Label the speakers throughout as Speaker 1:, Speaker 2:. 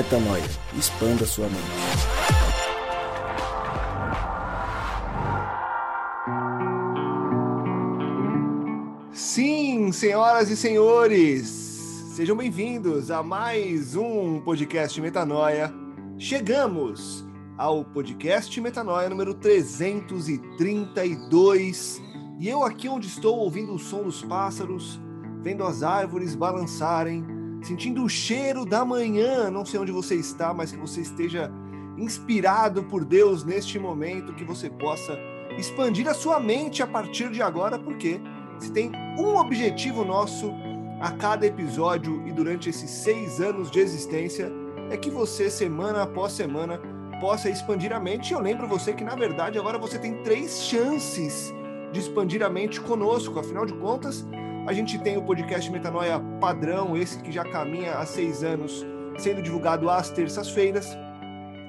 Speaker 1: Metanoia. Expanda sua mente.
Speaker 2: Sim, senhoras e senhores, sejam bem-vindos a mais um podcast Metanoia. Chegamos ao podcast Metanoia número 332. E eu aqui onde estou ouvindo o som dos pássaros, vendo as árvores balançarem, sentindo o cheiro da manhã. Não sei onde você está, mas que você esteja inspirado por Deus neste momento, que você possa expandir a sua mente a partir de agora, porque se tem um objetivo nosso a cada episódio e durante esses seis anos de existência, é que você, semana após semana, possa expandir a mente. E eu lembro você que, na verdade, agora você tem três chances de expandir a mente conosco. Afinal de contas, a gente tem o podcast Metanoia padrão, esse que já caminha há seis anos, sendo divulgado às terças-feiras.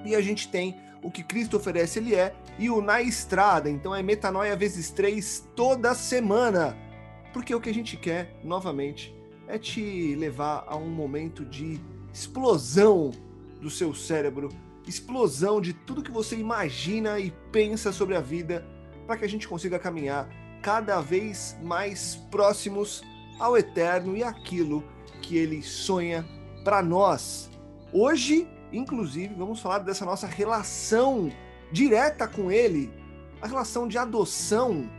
Speaker 2: E a gente tem o que Cristo oferece, ele é, e o Na Estrada. Então é Metanoia vezes três toda semana. Porque o que a gente quer, novamente, é te levar a um momento de explosão do seu cérebro, explosão de tudo que você imagina e pensa sobre a vida, para que a gente consiga caminhar cada vez mais próximos ao eterno e aquilo que ele sonha para nós. Hoje, inclusive, vamos falar dessa nossa relação direta com ele, a relação de adoção.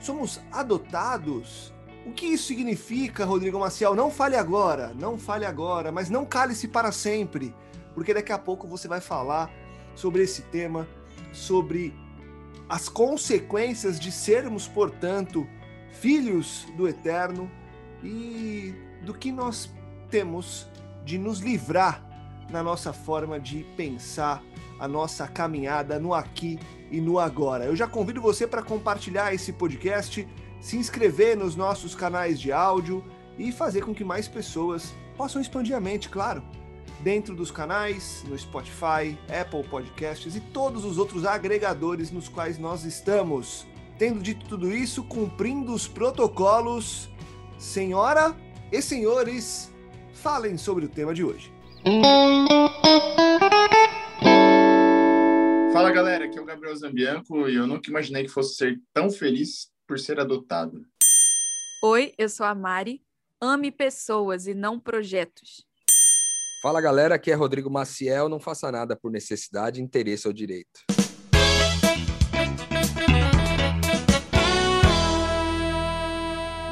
Speaker 2: Somos adotados. O que isso significa, Rodrigo Maciel? Não fale agora, não fale agora, mas não cale-se para sempre, porque daqui a pouco você vai falar sobre esse tema, sobre as consequências de sermos, portanto, filhos do Eterno e do que nós temos de nos livrar na nossa forma de pensar a nossa caminhada no aqui e no agora. Eu já convido você para compartilhar esse podcast, se inscrever nos nossos canais de áudio e fazer com que mais pessoas possam expandir a mente, claro dentro dos canais, no Spotify, Apple Podcasts e todos os outros agregadores nos quais nós estamos. Tendo dito tudo isso, cumprindo os protocolos, senhora e senhores, falem sobre o tema de hoje.
Speaker 3: Fala galera, aqui é o Gabriel Zambianco e eu nunca imaginei que fosse ser tão feliz por ser adotado.
Speaker 4: Oi, eu sou a Mari. Ame pessoas e não projetos.
Speaker 5: Fala galera, aqui é Rodrigo Maciel. Não faça nada por necessidade, interesse ou direito.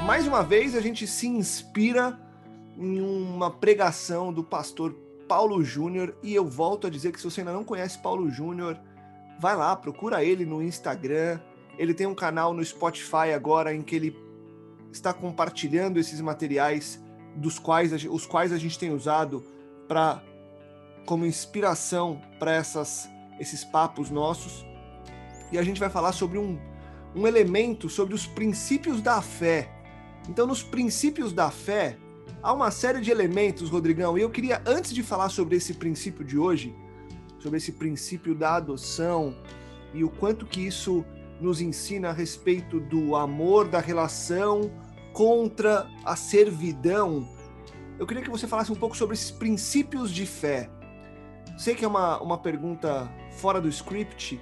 Speaker 2: Mais uma vez a gente se inspira em uma pregação do pastor Paulo Júnior e eu volto a dizer que se você ainda não conhece Paulo Júnior, vai lá, procura ele no Instagram. Ele tem um canal no Spotify agora em que ele está compartilhando esses materiais dos quais os quais a gente tem usado para como inspiração para essas esses papos nossos. E a gente vai falar sobre um, um elemento sobre os princípios da fé. Então, nos princípios da fé, há uma série de elementos, Rodrigão, e eu queria, antes de falar sobre esse princípio de hoje, sobre esse princípio da adoção e o quanto que isso nos ensina a respeito do amor, da relação contra a servidão eu queria que você falasse um pouco sobre esses princípios de fé. Sei que é uma, uma pergunta fora do script,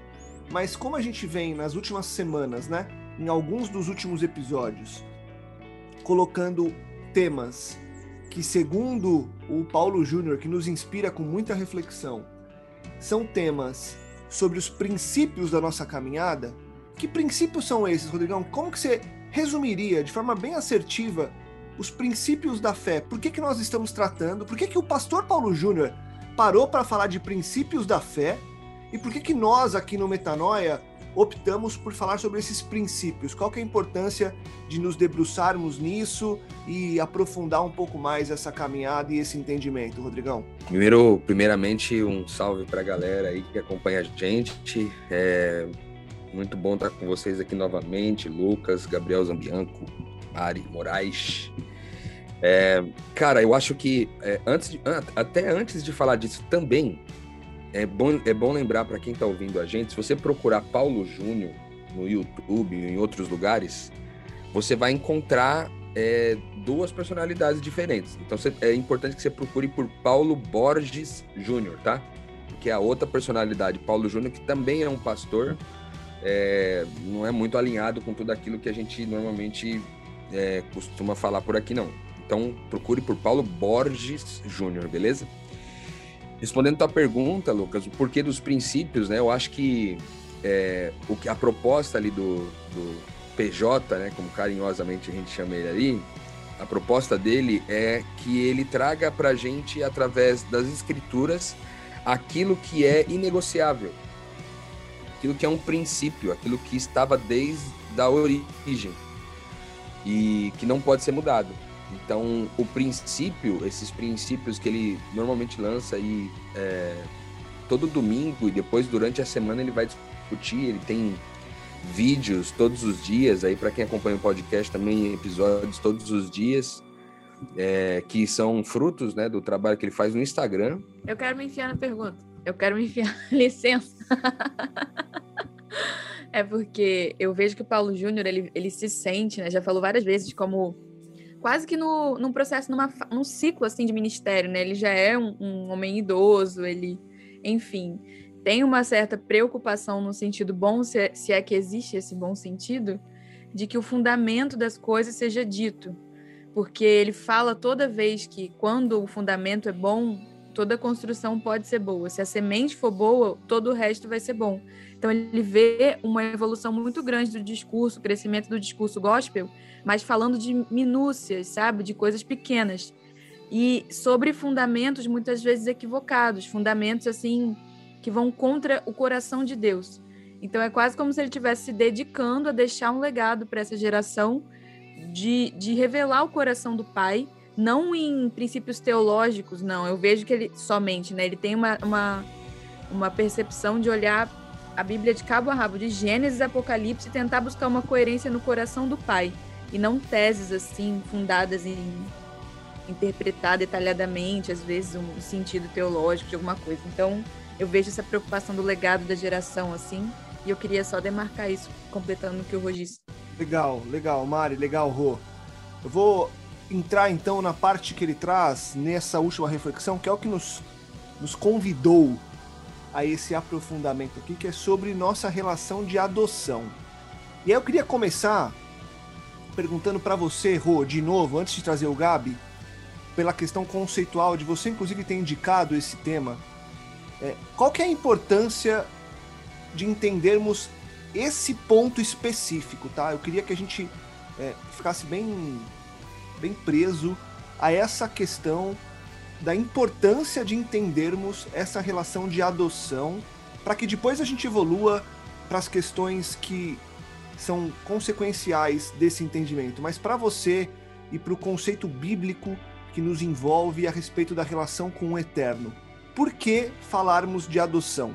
Speaker 2: mas como a gente vem nas últimas semanas, né, em alguns dos últimos episódios, colocando temas que, segundo o Paulo Júnior, que nos inspira com muita reflexão, são temas sobre os princípios da nossa caminhada. Que princípios são esses, Rodrigão? Como que você resumiria de forma bem assertiva os princípios da fé. Por que, que nós estamos tratando? Por que, que o pastor Paulo Júnior parou para falar de princípios da fé? E por que, que nós aqui no Metanoia optamos por falar sobre esses princípios? Qual que é a importância de nos debruçarmos nisso e aprofundar um pouco mais essa caminhada e esse entendimento, Rodrigão?
Speaker 5: Primeiro, primeiramente, um salve para a galera aí que acompanha a gente. É muito bom estar com vocês aqui novamente, Lucas, Gabriel Zambianco, Mari Moraes. É, cara, eu acho que é, antes de, até antes de falar disso também é bom, é bom lembrar para quem está ouvindo a gente, se você procurar Paulo Júnior no YouTube e em outros lugares, você vai encontrar é, duas personalidades diferentes. Então é importante que você procure por Paulo Borges Júnior, tá? Que é a outra personalidade, Paulo Júnior, que também é um pastor, é, não é muito alinhado com tudo aquilo que a gente normalmente é, costuma falar por aqui, não. Então procure por Paulo Borges Júnior, beleza? Respondendo a tua pergunta, Lucas, o porquê dos princípios, né? Eu acho que é, o que a proposta ali do, do PJ, né, como carinhosamente a gente chama ele ali, a proposta dele é que ele traga para a gente, através das escrituras, aquilo que é inegociável, aquilo que é um princípio, aquilo que estava desde a origem e que não pode ser mudado. Então, o princípio, esses princípios que ele normalmente lança aí é, todo domingo e depois durante a semana ele vai discutir, ele tem vídeos todos os dias, aí para quem acompanha o podcast também episódios todos os dias, é, que são frutos né, do trabalho que ele faz no Instagram.
Speaker 4: Eu quero me enfiar na pergunta. Eu quero me enfiar, licença. é porque eu vejo que o Paulo Júnior, ele, ele se sente, né? Já falou várias vezes como quase que no, num processo, numa, num ciclo assim de ministério, né? Ele já é um, um homem idoso, ele, enfim, tem uma certa preocupação no sentido bom, se é, se é que existe esse bom sentido, de que o fundamento das coisas seja dito. Porque ele fala toda vez que quando o fundamento é bom, toda construção pode ser boa. Se a semente for boa, todo o resto vai ser bom. Então ele vê uma evolução muito grande do discurso, crescimento do discurso gospel, mas falando de minúcias, sabe, de coisas pequenas. E sobre fundamentos muitas vezes equivocados, fundamentos assim que vão contra o coração de Deus. Então é quase como se ele estivesse se dedicando a deixar um legado para essa geração de, de revelar o coração do Pai, não em princípios teológicos, não. Eu vejo que ele somente, né? Ele tem uma, uma, uma percepção de olhar a Bíblia de cabo a rabo, de Gênesis e Apocalipse, e tentar buscar uma coerência no coração do Pai. E não teses assim, fundadas em interpretar detalhadamente, às vezes, um sentido teológico de alguma coisa. Então, eu vejo essa preocupação do legado da geração, assim, e eu queria só demarcar isso, completando o que o Rô disse.
Speaker 2: Legal, legal, Mari, legal, Rô. Eu vou entrar então na parte que ele traz nessa última reflexão, que é o que nos, nos convidou a esse aprofundamento aqui, que é sobre nossa relação de adoção. E aí eu queria começar perguntando para você, Rô, de novo, antes de trazer o Gabi, pela questão conceitual de você inclusive ter indicado esse tema é, qual que é a importância de entendermos esse ponto específico, tá? Eu queria que a gente é, ficasse bem, bem preso a essa questão da importância de entendermos essa relação de adoção para que depois a gente evolua para as questões que são consequenciais desse entendimento. Mas para você e para o conceito bíblico que nos envolve a respeito da relação com o eterno, por que falarmos de adoção?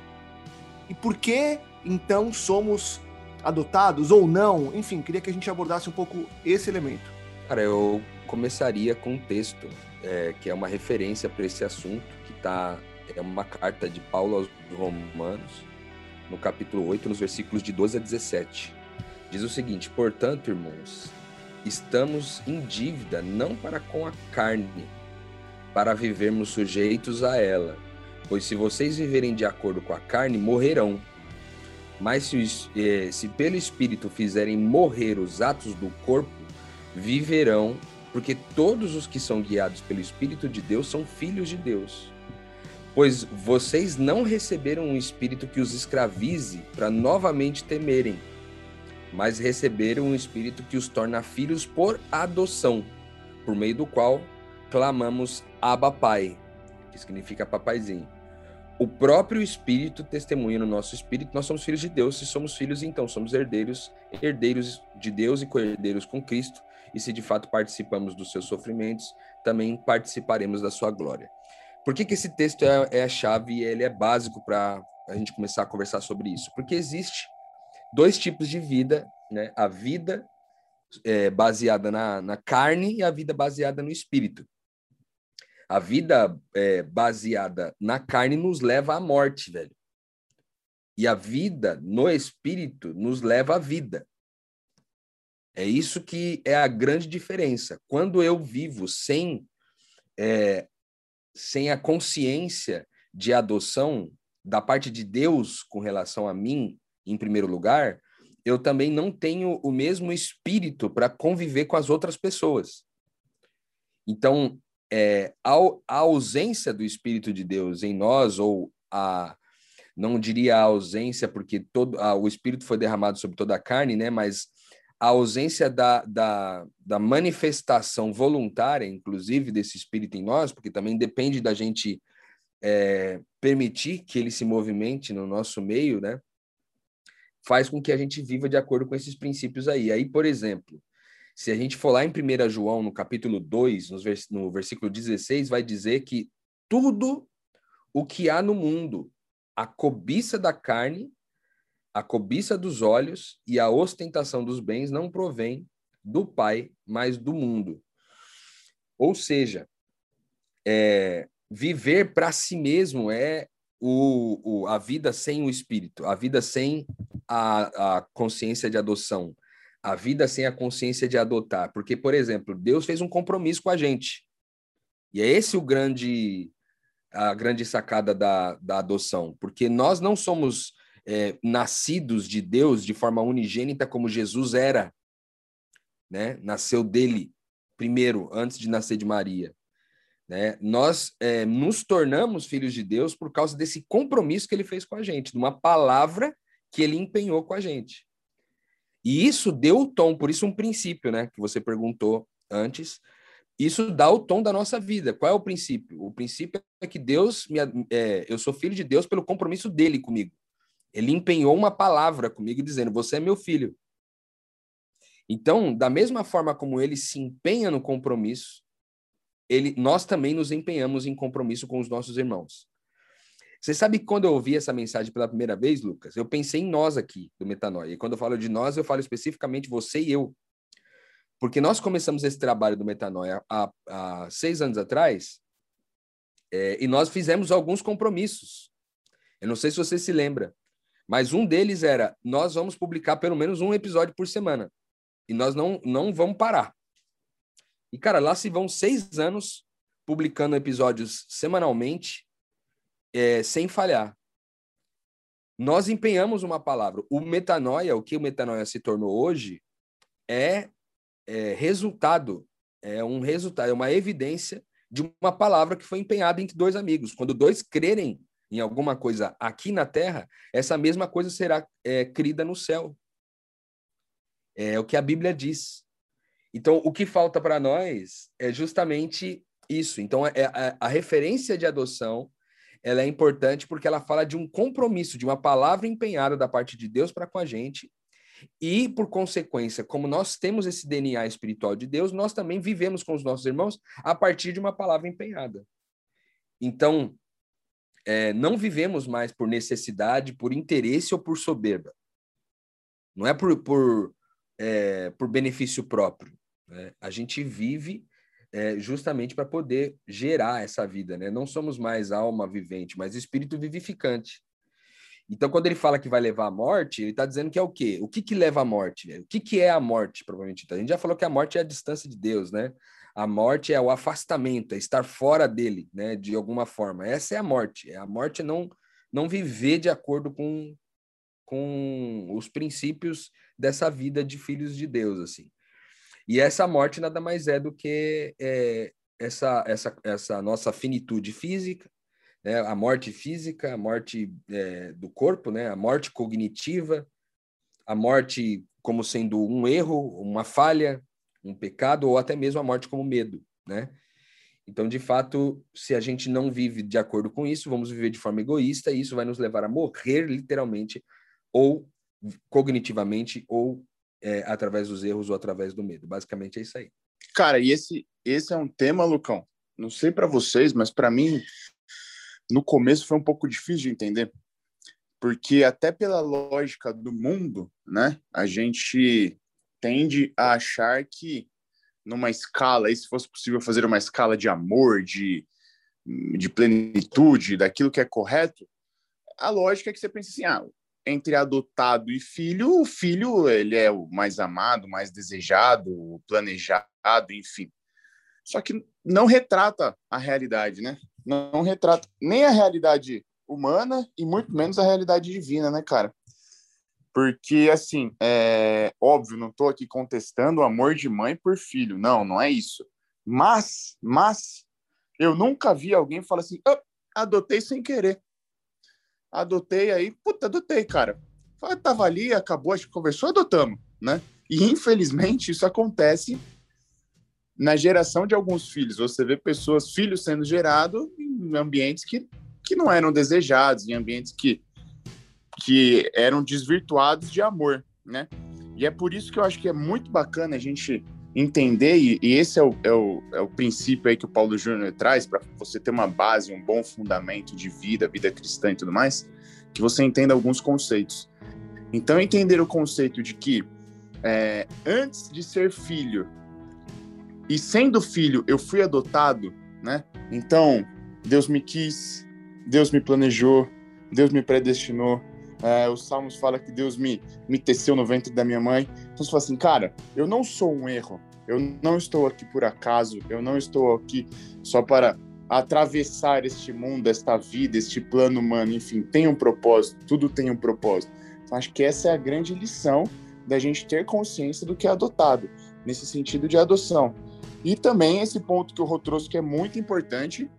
Speaker 2: E por que então somos adotados ou não? Enfim, queria que a gente abordasse um pouco esse elemento.
Speaker 5: Cara, eu começaria com um texto é, que é uma referência para esse assunto, que tá, é uma carta de Paulo aos Romanos, no capítulo 8, nos versículos de 12 a 17. Diz o seguinte: Portanto, irmãos, estamos em dívida não para com a carne, para vivermos sujeitos a ela Pois se vocês viverem de acordo com a carne, morrerão. Mas se, eh, se pelo Espírito fizerem morrer os atos do corpo, viverão, porque todos os que são guiados pelo Espírito de Deus são filhos de Deus. Pois vocês não receberam um espírito que os escravize para novamente temerem, mas receberam um espírito que os torna filhos por adoção, por meio do qual clamamos Abba Pai, que significa papaizinho o próprio Espírito testemunha no nosso espírito, nós somos filhos de Deus, se somos filhos, então somos herdeiros, herdeiros de Deus e co-herdeiros com Cristo, e se de fato participamos dos seus sofrimentos, também participaremos da sua glória. Por que, que esse texto é, é a chave e ele é básico para a gente começar a conversar sobre isso? Porque existe dois tipos de vida, né? A vida é, baseada na, na carne e a vida baseada no espírito. A vida é, baseada na carne nos leva à morte, velho. E a vida no espírito nos leva à vida. É isso que é a grande diferença. Quando eu vivo sem, é, sem a consciência de adoção da parte de Deus com relação a mim, em primeiro lugar, eu também não tenho o mesmo espírito para conviver com as outras pessoas. Então, é, a, a, ausência do Espírito de Deus em nós, ou a, não diria a ausência, porque todo a, o Espírito foi derramado sobre toda a carne, né? Mas a ausência da, da, da manifestação voluntária, inclusive, desse Espírito em nós, porque também depende da gente é, permitir que ele se movimente no nosso meio, né? Faz com que a gente viva de acordo com esses princípios aí. Aí, por exemplo, se a gente for lá em 1 João, no capítulo 2, no versículo 16, vai dizer que tudo o que há no mundo, a cobiça da carne, a cobiça dos olhos e a ostentação dos bens não provém do Pai, mas do mundo. Ou seja, é, viver para si mesmo é o, o, a vida sem o espírito, a vida sem a, a consciência de adoção, a vida sem a consciência de adotar. Porque, por exemplo, Deus fez um compromisso com a gente. E é esse o grande a grande sacada da, da adoção, porque nós não somos é, nascidos de Deus de forma unigênita como Jesus era, né? Nasceu dele primeiro, antes de nascer de Maria. Né? Nós é, nos tornamos filhos de Deus por causa desse compromisso que ele fez com a gente, de uma palavra que ele empenhou com a gente. E isso deu o tom, por isso um princípio, né, que você perguntou antes. Isso dá o tom da nossa vida. Qual é o princípio? O princípio é que Deus me, é, eu sou filho de Deus pelo compromisso dele comigo. Ele empenhou uma palavra comigo dizendo: "Você é meu filho". Então, da mesma forma como ele se empenha no compromisso, ele, nós também nos empenhamos em compromisso com os nossos irmãos. Você sabe que quando eu ouvi essa mensagem pela primeira vez, Lucas, eu pensei em nós aqui do Metanoia. E quando eu falo de nós, eu falo especificamente você e eu. Porque nós começamos esse trabalho do Metanoia há, há seis anos atrás é, e nós fizemos alguns compromissos. Eu não sei se você se lembra, mas um deles era: nós vamos publicar pelo menos um episódio por semana. E nós não, não vamos parar. E, cara, lá se vão seis anos publicando episódios semanalmente é, sem falhar. Nós empenhamos uma palavra. O metanoia, o que o metanoia se tornou hoje, é, é resultado, é um resultado, é uma evidência de uma palavra que foi empenhada entre dois amigos. Quando dois crerem em alguma coisa aqui na Terra, essa mesma coisa será é, crida no céu. É o que a Bíblia diz. Então, o que falta para nós é justamente isso. Então, é a, a referência de adoção ela é importante porque ela fala de um compromisso, de uma palavra empenhada da parte de Deus para com a gente. E, por consequência, como nós temos esse DNA espiritual de Deus, nós também vivemos com os nossos irmãos a partir de uma palavra empenhada. Então, é, não vivemos mais por necessidade, por interesse ou por soberba. Não é por, por, é, por benefício próprio. Né? A gente vive é, justamente para poder gerar essa vida, né? Não somos mais alma vivente, mas espírito vivificante. Então, quando ele fala que vai levar à morte, ele está dizendo que é o quê? O que, que leva à morte? O que, que é a morte, provavelmente? A gente já falou que a morte é a distância de Deus, né? A morte é o afastamento, é estar fora dele, né? De alguma forma. Essa é a morte. A morte é não, não viver de acordo com, com os princípios dessa vida de filhos de Deus, assim. E essa morte nada mais é do que é, essa, essa, essa nossa finitude física, né? a morte física, a morte é, do corpo, né? a morte cognitiva, a morte como sendo um erro, uma falha, um pecado, ou até mesmo a morte como medo. Né? Então, de fato, se a gente não vive de acordo com isso, vamos viver de forma egoísta, e isso vai nos levar a morrer, literalmente, ou cognitivamente, ou é, através dos erros ou através do medo. Basicamente é isso aí.
Speaker 3: Cara, e esse, esse é um tema, Lucão. Não sei para vocês, mas para mim, no começo foi um pouco difícil de entender. Porque até pela lógica do mundo, né, a gente tende a achar que numa escala, e se fosse possível fazer uma escala de amor, de, de plenitude, daquilo que é correto, a lógica é que você pensa assim, ah, entre adotado e filho, o filho ele é o mais amado, mais desejado, planejado, enfim. Só que não retrata a realidade, né? Não retrata nem a realidade humana e muito menos a realidade divina, né, cara? Porque, assim, é óbvio, não estou aqui contestando o amor de mãe por filho. Não, não é isso. Mas, mas, eu nunca vi alguém falar assim, oh, adotei sem querer. Adotei aí, puta, adotei, cara. Tava ali, acabou, a gente conversou, adotamos, né? E, infelizmente, isso acontece na geração de alguns filhos. Você vê pessoas, filhos sendo gerados em ambientes que, que não eram desejados, em ambientes que que eram desvirtuados de amor, né? E é por isso que eu acho que é muito bacana a gente entender, e, e esse é o, é, o, é o princípio aí que o Paulo Júnior traz, para você ter uma base, um bom fundamento de vida, vida cristã e tudo mais, que você entenda alguns conceitos. Então, entender o conceito de que é, antes de ser filho e sendo filho, eu fui adotado, né? Então, Deus me quis, Deus me planejou, Deus me predestinou, é, os Salmos fala que Deus me, me teceu no ventre da minha mãe. Então você fala assim, cara, eu não sou um erro. Eu não estou aqui por acaso. Eu não estou aqui só para atravessar este mundo, esta vida, este plano humano. Enfim, tem um propósito. Tudo tem um propósito. Então acho que essa é a grande lição da gente ter consciência do que é adotado, nesse sentido de adoção. E também esse ponto que o Rô trouxe que é muito importante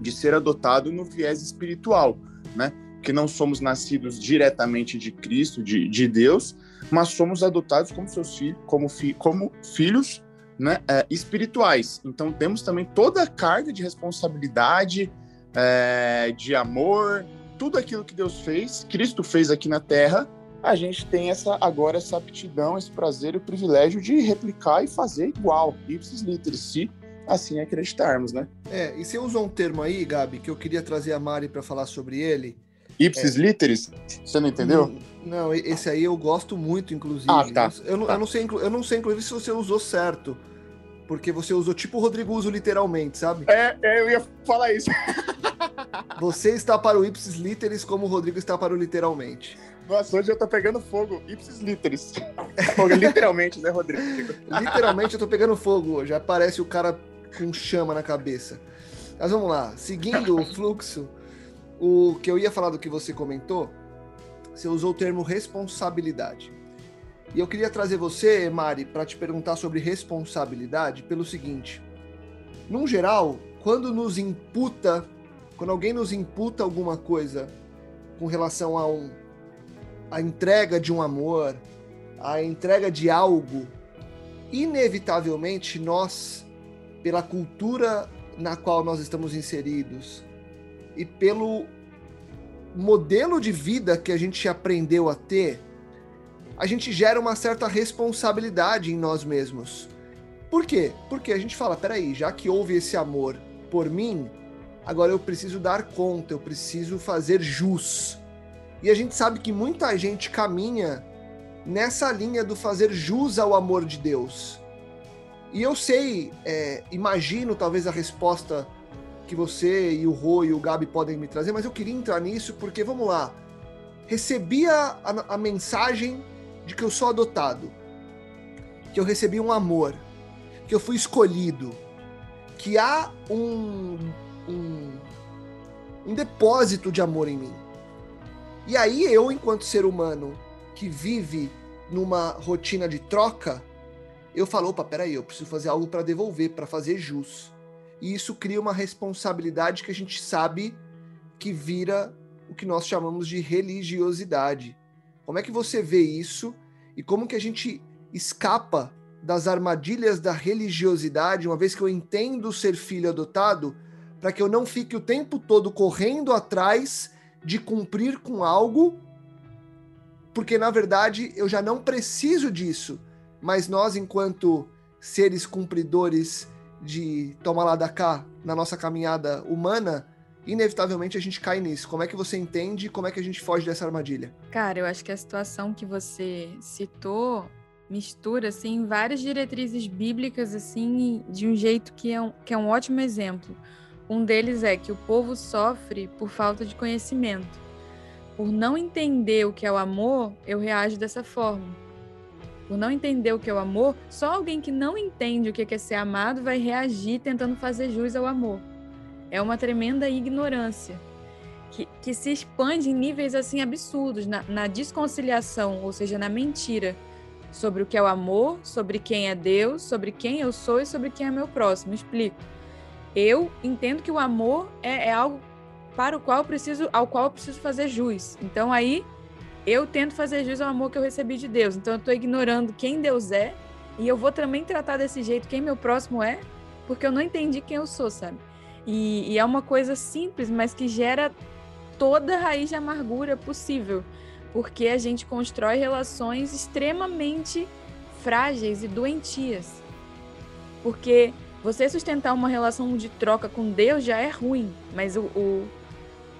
Speaker 3: de ser adotado no viés espiritual, né? Que não somos nascidos diretamente de Cristo, de, de Deus, mas somos adotados como seus filhos, como, fi, como filhos né, é, espirituais. Então temos também toda a carga de responsabilidade, é, de amor, tudo aquilo que Deus fez, Cristo fez aqui na Terra, a gente tem essa agora essa aptidão, esse prazer e o privilégio de replicar e fazer igual, ipsis literis, se assim acreditarmos, né?
Speaker 2: É, e você usou um termo aí, Gabi, que eu queria trazer a Mari para falar sobre ele,
Speaker 3: Ipsis é. literis? Você não entendeu?
Speaker 2: Não, esse aí eu gosto muito, inclusive.
Speaker 3: Ah, tá.
Speaker 2: Eu, não,
Speaker 3: tá.
Speaker 2: eu, não sei, eu não sei, inclusive, se você usou certo. Porque você usou tipo o Rodrigo uso literalmente, sabe?
Speaker 3: É, é, eu ia falar isso.
Speaker 2: Você está para o ipsis literis como o Rodrigo está para o literalmente.
Speaker 3: Nossa, hoje eu tô pegando fogo. Ipsis literis. literalmente, né, Rodrigo?
Speaker 2: Literalmente eu tô pegando fogo hoje. Aparece o cara com chama na cabeça. Mas vamos lá. Seguindo o fluxo, o que eu ia falar do que você comentou, você usou o termo responsabilidade. E eu queria trazer você, Mari, para te perguntar sobre responsabilidade pelo seguinte: num geral, quando nos imputa, quando alguém nos imputa alguma coisa com relação a um a entrega de um amor, a entrega de algo, inevitavelmente nós, pela cultura na qual nós estamos inseridos, e pelo modelo de vida que a gente aprendeu a ter, a gente gera uma certa responsabilidade em nós mesmos. Por quê? Porque a gente fala, peraí, já que houve esse amor por mim, agora eu preciso dar conta, eu preciso fazer jus. E a gente sabe que muita gente caminha nessa linha do fazer jus ao amor de Deus. E eu sei, é, imagino talvez a resposta que você e o Rô e o Gabi podem me trazer, mas eu queria entrar nisso porque, vamos lá, recebi a, a, a mensagem de que eu sou adotado, que eu recebi um amor, que eu fui escolhido, que há um, um, um depósito de amor em mim. E aí eu, enquanto ser humano que vive numa rotina de troca, eu falo, opa, peraí, eu preciso fazer algo para devolver, para fazer jus e isso cria uma responsabilidade que a gente sabe que vira o que nós chamamos de religiosidade. Como é que você vê isso? E como que a gente escapa das armadilhas da religiosidade, uma vez que eu entendo ser filho adotado, para que eu não fique o tempo todo correndo atrás de cumprir com algo, porque na verdade eu já não preciso disso, mas nós enquanto seres cumpridores de tomar lá da cá na nossa caminhada humana, inevitavelmente a gente cai nisso. Como é que você entende e como é que a gente foge dessa armadilha?
Speaker 4: Cara, eu acho que a situação que você citou mistura assim várias diretrizes bíblicas assim de um jeito que é um, que é um ótimo exemplo. Um deles é que o povo sofre por falta de conhecimento. por não entender o que é o amor, eu reajo dessa forma. Por não entender o que é o amor, só alguém que não entende o que é ser amado vai reagir tentando fazer jus ao amor. É uma tremenda ignorância que, que se expande em níveis assim absurdos, na, na desconciliação, ou seja, na mentira sobre o que é o amor, sobre quem é Deus, sobre quem eu sou e sobre quem é meu próximo. Explico. Eu entendo que o amor é, é algo para o qual preciso, ao qual eu preciso fazer jus. Então aí eu tento fazer jus ao amor que eu recebi de Deus. Então eu estou ignorando quem Deus é e eu vou também tratar desse jeito quem meu próximo é, porque eu não entendi quem eu sou, sabe? E, e é uma coisa simples, mas que gera toda a raiz de amargura possível, porque a gente constrói relações extremamente frágeis e doentias. Porque você sustentar uma relação de troca com Deus já é ruim, mas o, o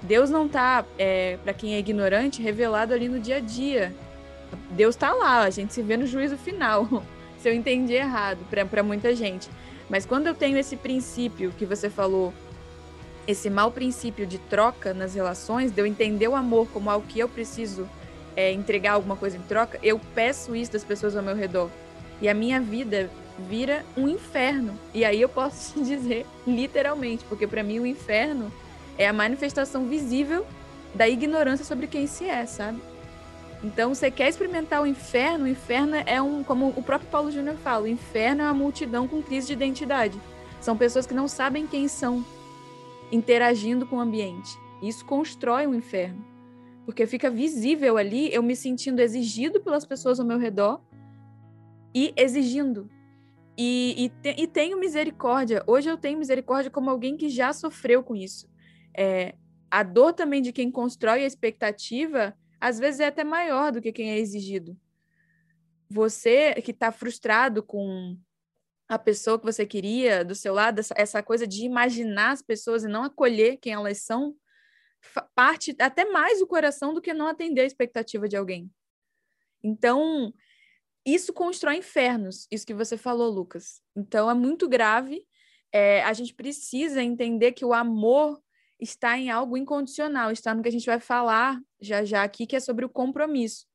Speaker 4: Deus não está, é, para quem é ignorante, revelado ali no dia a dia. Deus está lá, a gente se vê no juízo final, se eu entendi errado, para muita gente. Mas quando eu tenho esse princípio que você falou, esse mau princípio de troca nas relações, de eu entender o amor como algo que eu preciso é, entregar alguma coisa em troca, eu peço isso das pessoas ao meu redor. E a minha vida vira um inferno. E aí eu posso te dizer literalmente, porque para mim o inferno é a manifestação visível da ignorância sobre quem se é, sabe? Então, você quer experimentar o inferno? O inferno é um, como o próprio Paulo Júnior fala, o inferno é uma multidão com crise de identidade. São pessoas que não sabem quem são, interagindo com o ambiente. Isso constrói um inferno. Porque fica visível ali eu me sentindo exigido pelas pessoas ao meu redor e exigindo. E, e, te, e tenho misericórdia. Hoje eu tenho misericórdia como alguém que já sofreu com isso é, a dor também de quem constrói a expectativa, às vezes é até maior do que quem é exigido. Você que está frustrado com a pessoa que você queria do seu lado, essa, essa coisa de imaginar as pessoas e não acolher quem elas são, parte até mais do coração do que não atender a expectativa de alguém. Então, isso constrói infernos, isso que você falou, Lucas. Então, é muito grave. É, a gente precisa entender que o amor está em algo incondicional, está no que a gente vai falar já já aqui, que é sobre o compromisso.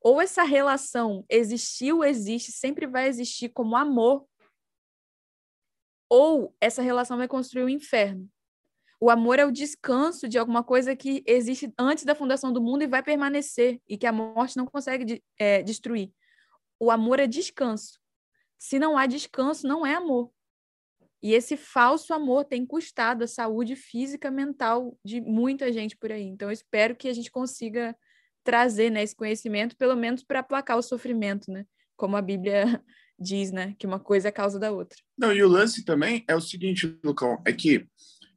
Speaker 4: Ou essa relação existiu, existe, sempre vai existir como amor, ou essa relação vai construir o um inferno. O amor é o descanso de alguma coisa que existe antes da fundação do mundo e vai permanecer, e que a morte não consegue é, destruir. O amor é descanso. Se não há descanso, não é amor. E esse falso amor tem custado a saúde física mental de muita gente por aí. Então, espero que a gente consiga trazer né, esse conhecimento, pelo menos para aplacar o sofrimento, né? Como a Bíblia diz, né? Que uma coisa é causa da outra.
Speaker 3: Não, e o lance também é o seguinte, Lucão, é que,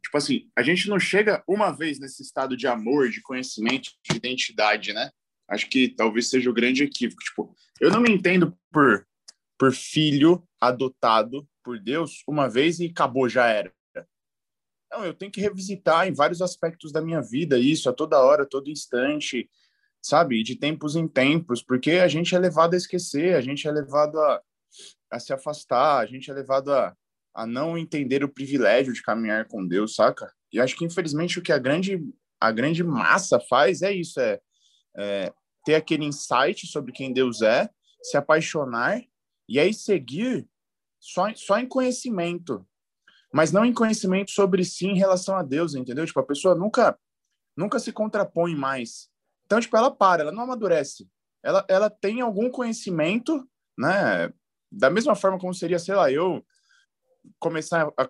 Speaker 3: tipo assim, a gente não chega uma vez nesse estado de amor, de conhecimento, de identidade, né? Acho que talvez seja o grande equívoco. Tipo, eu não me entendo por, por filho adotado por Deus uma vez e acabou, já era. Não, eu tenho que revisitar em vários aspectos da minha vida isso a toda hora, a todo instante, sabe? De tempos em tempos, porque a gente é levado a esquecer, a gente é levado a, a se afastar, a gente é levado a, a não entender o privilégio de caminhar com Deus, saca? E acho que, infelizmente, o que a grande, a grande massa faz é isso, é, é ter aquele insight sobre quem Deus é, se apaixonar e aí seguir só, só em conhecimento, mas não em conhecimento sobre si em relação a Deus, entendeu? Tipo, a pessoa nunca nunca se contrapõe mais. Então, tipo, ela para, ela não amadurece. Ela, ela tem algum conhecimento, né? Da mesma forma como seria, sei lá, eu começar a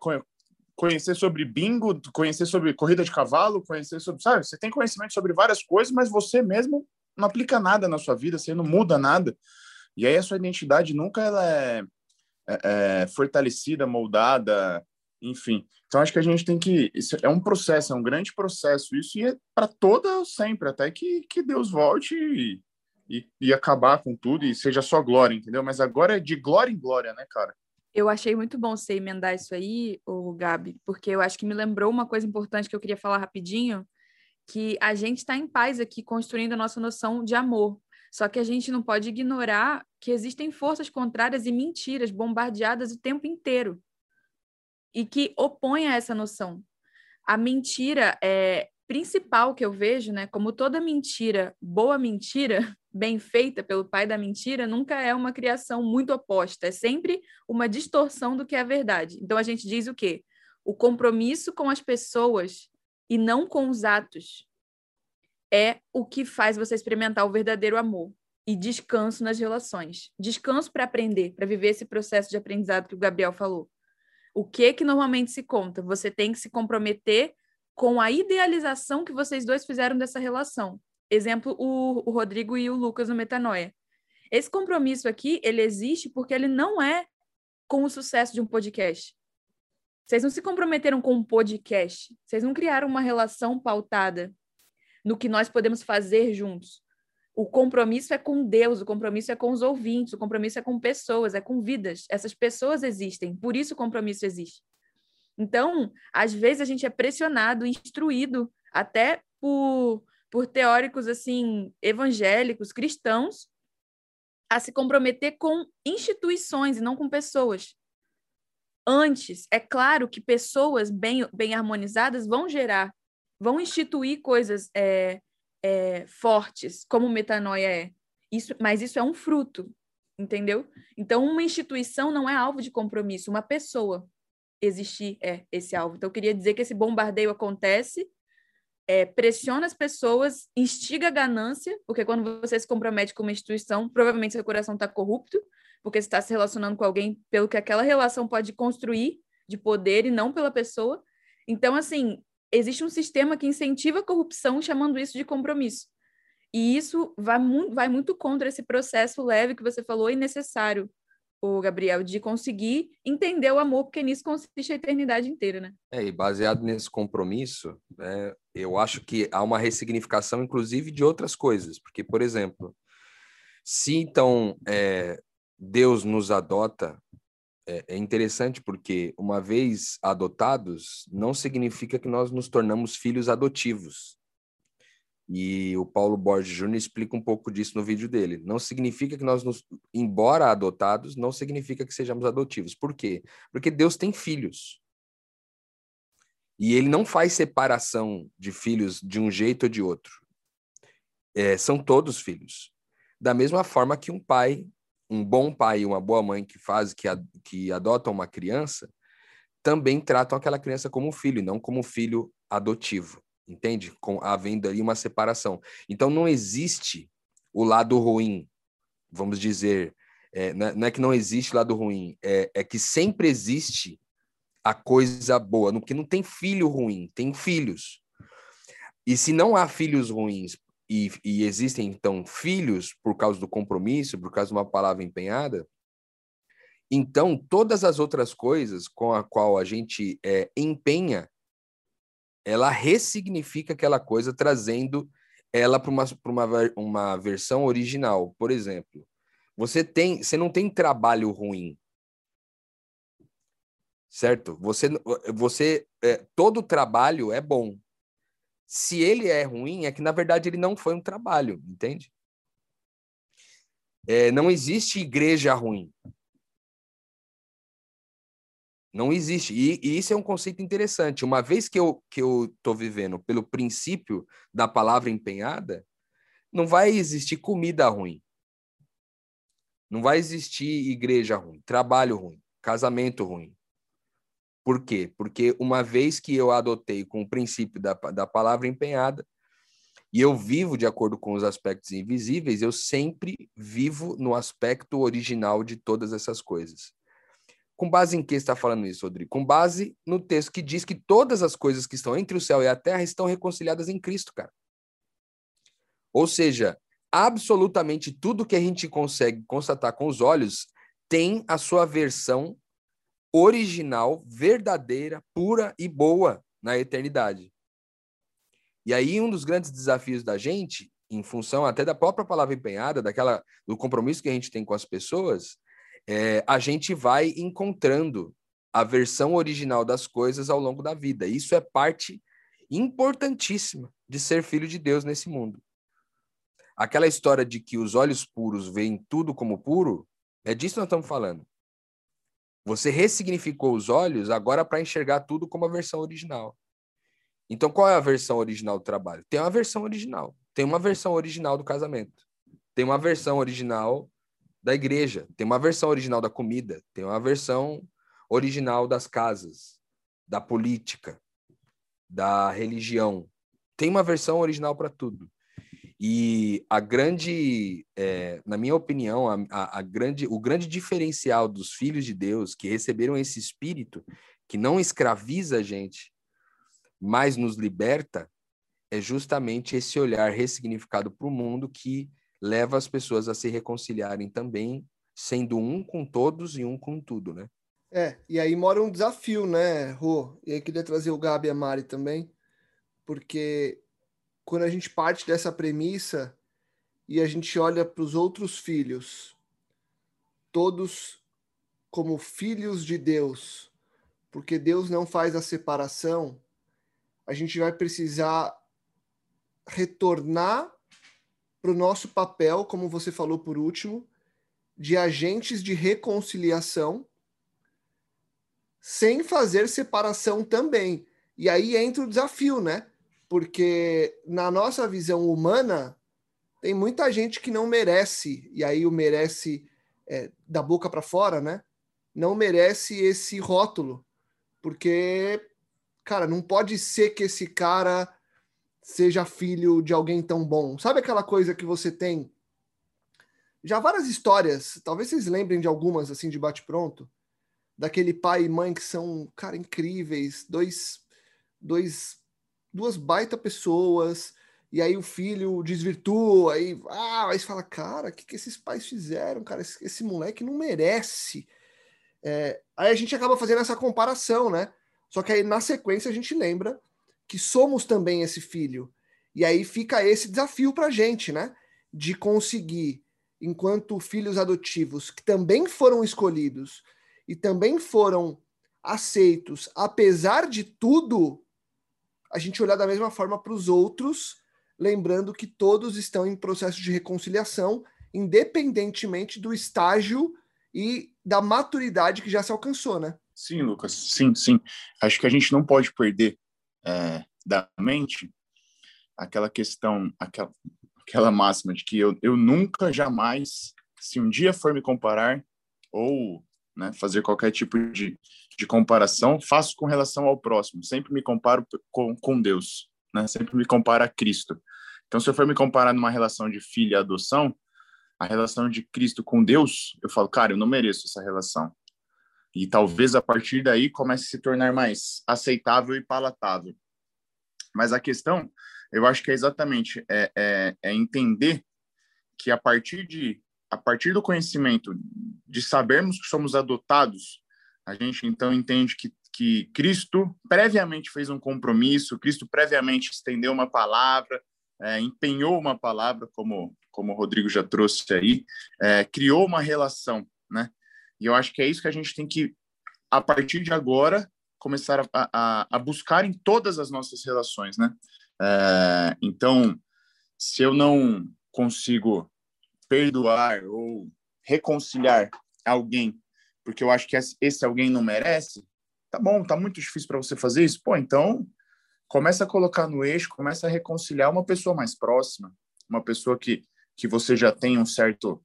Speaker 3: conhecer sobre bingo, conhecer sobre corrida de cavalo, conhecer sobre, sabe? Você tem conhecimento sobre várias coisas, mas você mesmo não aplica nada na sua vida, você não muda nada. E aí a sua identidade nunca ela é é, é, fortalecida, moldada, enfim. Então acho que a gente tem que isso é um processo, é um grande processo isso e é para toda sempre até que, que Deus volte e, e, e, acabar com tudo e seja só glória, entendeu? Mas agora é de glória em glória, né, cara?
Speaker 4: Eu achei muito bom você emendar isso aí, o Gabi, porque eu acho que me lembrou uma coisa importante que eu queria falar rapidinho, que a gente está em paz aqui construindo a nossa noção de amor. Só que a gente não pode ignorar que existem forças contrárias e mentiras bombardeadas o tempo inteiro e que opõem a essa noção. A mentira é principal que eu vejo, né, como toda mentira, boa mentira, bem feita pelo pai da mentira, nunca é uma criação muito oposta, é sempre uma distorção do que é verdade. Então a gente diz o quê? O compromisso com as pessoas e não com os atos é o que faz você experimentar o verdadeiro amor e descanso nas relações. Descanso para aprender, para viver esse processo de aprendizado que o Gabriel falou. O que que normalmente se conta? Você tem que se comprometer com a idealização que vocês dois fizeram dessa relação. Exemplo, o, o Rodrigo e o Lucas no Metanoia. Esse compromisso aqui, ele existe porque ele não é com o sucesso de um podcast. Vocês não se comprometeram com um podcast. Vocês não criaram uma relação pautada no que nós podemos fazer juntos. O compromisso é com Deus, o compromisso é com os ouvintes, o compromisso é com pessoas, é com vidas. Essas pessoas existem, por isso o compromisso existe. Então, às vezes a gente é pressionado, instruído até por, por teóricos assim evangélicos, cristãos, a se comprometer com instituições e não com pessoas. Antes, é claro que pessoas bem, bem harmonizadas vão gerar, vão instituir coisas é, é, fortes, como metanoia é. Isso, mas isso é um fruto, entendeu? Então, uma instituição não é alvo de compromisso, uma pessoa existir é esse alvo. Então, eu queria dizer que esse bombardeio acontece, é, pressiona as pessoas, instiga a ganância, porque quando você se compromete com uma instituição, provavelmente seu coração está corrupto, porque você está se relacionando com alguém pelo que aquela relação pode construir de poder e não pela pessoa. Então, assim, existe um sistema que incentiva a corrupção, chamando isso de compromisso. E isso vai, mu vai muito contra esse processo leve que você falou e necessário o Gabriel, de conseguir entender o amor, porque nisso consiste a eternidade inteira, né?
Speaker 5: É, e baseado nesse compromisso, né, eu acho que há uma ressignificação, inclusive, de outras coisas. Porque, por exemplo, se então é, Deus nos adota, é, é interessante porque, uma vez adotados, não significa que nós nos tornamos filhos adotivos. E o Paulo Borges Júnior explica um pouco disso no vídeo dele. Não significa que nós, nos, embora adotados, não significa que sejamos adotivos. Por quê? Porque Deus tem filhos. E ele não faz separação de filhos de um jeito ou de outro. É, são todos filhos. Da mesma forma que um pai, um bom pai e uma boa mãe que faz, que, que adotam uma criança, também tratam aquela criança como filho, não como filho adotivo entende? Com havendo ali uma separação. Então não existe o lado ruim, vamos dizer, é, não é que não existe lado ruim, é, é que sempre existe a coisa boa, porque não tem filho ruim, tem filhos. E se não há filhos ruins e, e, existem então filhos por causa do compromisso, por causa de uma palavra empenhada, então todas as outras coisas com a qual a gente é, empenha ela ressignifica aquela coisa, trazendo ela para uma, uma, uma versão original. Por exemplo, você tem, você não tem trabalho ruim, certo? Você, você, é, todo trabalho é bom. Se ele é ruim, é que na verdade ele não foi um trabalho, entende? É, não existe igreja ruim. Não existe. E, e, isso é um conceito interessante. Uma vez que eu que eu estou vivendo pelo princípio da palavra empenhada, não vai existir comida ruim. Não vai existir igreja ruim, trabalho ruim, casamento ruim. Por quê? Porque uma vez que eu adotei com o princípio da, da palavra empenhada, e eu vivo de acordo com os aspectos invisíveis, eu sempre vivo no aspecto original de todas essas coisas. Com base em que está falando isso, Rodrigo? Com base no texto que diz que todas as coisas que estão entre o céu e a terra estão reconciliadas em Cristo, cara. Ou seja, absolutamente tudo que a gente consegue constatar com os olhos tem a sua versão original, verdadeira, pura e boa na eternidade. E aí um dos grandes desafios da gente, em função até da própria palavra empenhada, daquela do compromisso que a gente tem com as pessoas, é, a gente vai encontrando a versão original das coisas ao longo da vida. Isso é parte importantíssima de ser filho de Deus nesse mundo. Aquela história de que os olhos puros veem tudo como puro, é disso que nós estamos falando. Você ressignificou os olhos agora para enxergar tudo como a versão original. Então, qual é a versão original do trabalho? Tem uma versão original. Tem uma versão original do casamento. Tem uma versão original da igreja. Tem uma versão original da comida. Tem uma versão original das casas, da política, da religião. Tem uma versão original para tudo. E a grande, é, na minha opinião, a, a, a, grande, o grande diferencial dos filhos de Deus que receberam esse espírito que não escraviza a gente, mas nos liberta, é justamente esse olhar ressignificado para o mundo que leva as pessoas a se reconciliarem também, sendo um com todos e um com tudo, né?
Speaker 2: É, e aí mora um desafio, né, Rô? E aí queria trazer o Gabi e a Mari também, porque quando a gente parte dessa premissa e a gente olha para os outros filhos, todos como filhos de Deus, porque Deus não faz a separação, a gente vai precisar retornar para o nosso papel, como você falou por último, de agentes de reconciliação, sem fazer separação também. E aí entra o desafio, né? Porque na nossa visão humana tem muita gente que não merece, e aí o merece é, da boca para fora, né? Não merece esse rótulo, porque, cara, não pode ser que esse cara seja filho de alguém tão bom. Sabe aquela coisa que você tem? Já várias histórias, talvez vocês lembrem de algumas assim de bate-pronto, daquele pai e mãe que são, cara, incríveis, dois, dois duas baita pessoas, e aí o filho desvirtua, aí, ah, aí você fala, cara, o que, que esses pais fizeram, cara? Esse, esse moleque não merece. É, aí a gente acaba fazendo essa comparação, né? Só que aí na sequência a gente lembra que somos também esse filho. E aí fica esse desafio pra gente, né? De conseguir, enquanto filhos adotivos que também foram escolhidos e também foram aceitos, apesar de tudo a gente olhar da mesma forma para os outros, lembrando que todos estão em processo de reconciliação, independentemente do estágio e da maturidade que já se alcançou, né?
Speaker 3: Sim, Lucas, sim, sim. Acho que a gente não pode perder é, da mente aquela questão, aquela, aquela máxima de que eu, eu nunca, jamais, se um dia for me comparar, ou né, fazer qualquer tipo de, de comparação, faço com relação ao próximo. Sempre me comparo com, com Deus, né? Sempre me comparo a Cristo. Então, se eu for me comparar numa relação de filho e adoção, a relação de Cristo com Deus, eu falo, cara, eu não mereço essa relação. E talvez a partir daí comece a se tornar mais aceitável e palatável. Mas a questão, eu acho que é exatamente é, é, é entender que a partir de a partir do conhecimento de sabermos que somos adotados, a gente então entende que, que Cristo previamente fez um compromisso, Cristo previamente estendeu uma palavra, é, empenhou uma palavra, como, como o Rodrigo já trouxe aí, é, criou uma relação, né? E eu acho que é isso que a gente tem que, a partir de agora, começar a, a, a buscar em todas as nossas relações, né? É, então, se eu não consigo perdoar ou reconciliar alguém, porque eu acho que esse alguém não merece, tá bom, tá muito difícil para você fazer isso, pô, então começa a colocar no eixo, começa a reconciliar uma pessoa mais próxima, uma pessoa que, que você já tem um certo,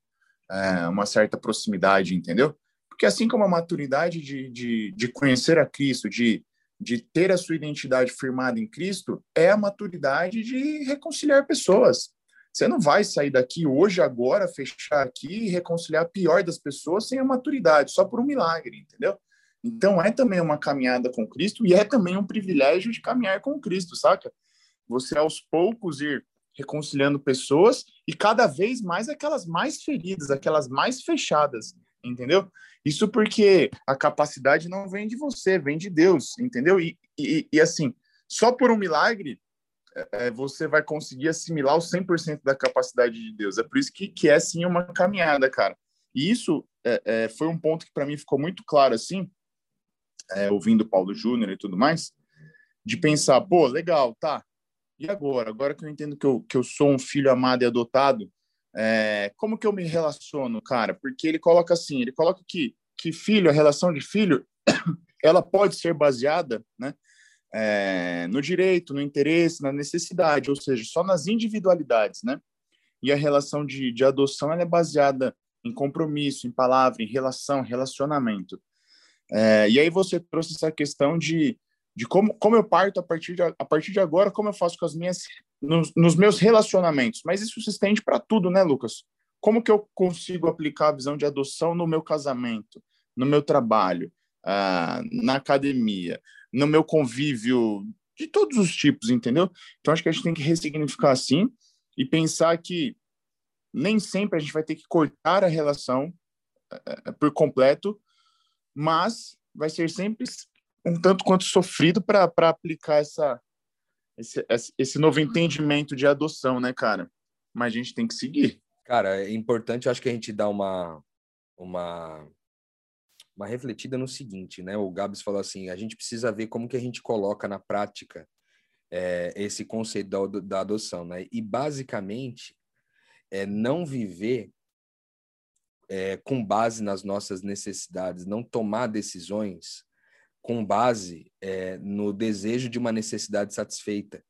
Speaker 3: é, uma certa proximidade, entendeu? Porque assim como a maturidade de, de, de conhecer a Cristo, de, de ter a sua identidade firmada em Cristo, é a maturidade de reconciliar pessoas. Você não vai sair daqui hoje, agora, fechar aqui e reconciliar a pior das pessoas sem a maturidade, só por um milagre, entendeu? Então é também uma caminhada com Cristo e é também um privilégio de caminhar com Cristo, saca? Você aos poucos ir reconciliando pessoas e cada vez mais aquelas mais feridas, aquelas mais fechadas, entendeu? Isso porque a capacidade não vem de você, vem de Deus, entendeu? E, e, e assim, só por um milagre é, você vai conseguir assimilar o 100% da capacidade de Deus. É por isso que, que é, sim, uma caminhada, cara. E isso é, é, foi um ponto que para mim ficou muito claro, assim, é, ouvindo Paulo Júnior e tudo mais, de pensar, pô, legal, tá, e agora? Agora que eu entendo que eu, que eu sou um filho amado e adotado, é, como que eu me relaciono, cara? Porque ele coloca assim, ele coloca que, que filho, a relação de filho, ela pode ser baseada, né, é, no direito, no interesse, na necessidade, ou seja, só nas individualidades, né? E a relação de, de adoção é baseada em compromisso, em palavra, em relação, relacionamento. É, e aí você trouxe essa questão de, de como, como eu parto a partir, de, a partir de agora, como eu faço com as minhas nos, nos meus relacionamentos. Mas isso se estende para tudo, né, Lucas? Como que eu consigo aplicar a visão de adoção no meu casamento, no meu trabalho, ah, na academia, no meu convívio de todos os tipos, entendeu? Então acho que a gente tem que ressignificar assim e pensar que nem sempre a gente vai ter que cortar a relação uh, por completo, mas vai ser sempre um tanto quanto sofrido para aplicar essa, esse, esse novo entendimento de adoção, né, cara? Mas a gente tem que seguir.
Speaker 5: Cara, é importante, acho que a gente dá uma, uma, uma refletida no seguinte, né? O Gabs falou assim, a gente precisa ver como que a gente coloca na prática é, esse conceito da, da adoção, né? E basicamente é não viver é, com base nas nossas necessidades, não tomar decisões com base é, no desejo de uma necessidade satisfeita.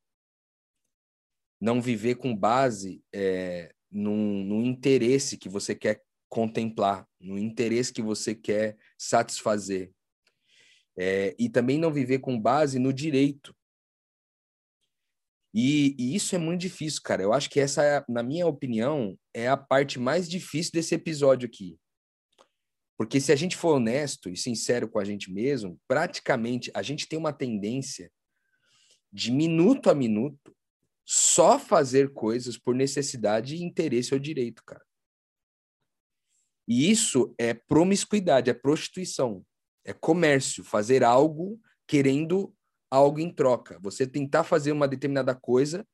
Speaker 5: Não viver com base é, num, num interesse que você quer contemplar, no interesse que você quer satisfazer. É, e também não viver com base no direito. E, e, isso é muito difícil, cara. Eu acho que essa, na minha opinião, é a parte mais difícil desse episódio aqui. Porque se a gente for honesto e sincero com a gente mesmo, praticamente a gente tem uma tendência de minuto a minuto só fazer coisas por necessidade interesse ou direito, cara. E isso é promiscuidade, é prostituição, é comércio, fazer algo querendo algo em troca. Você tentar fazer uma determinada coisa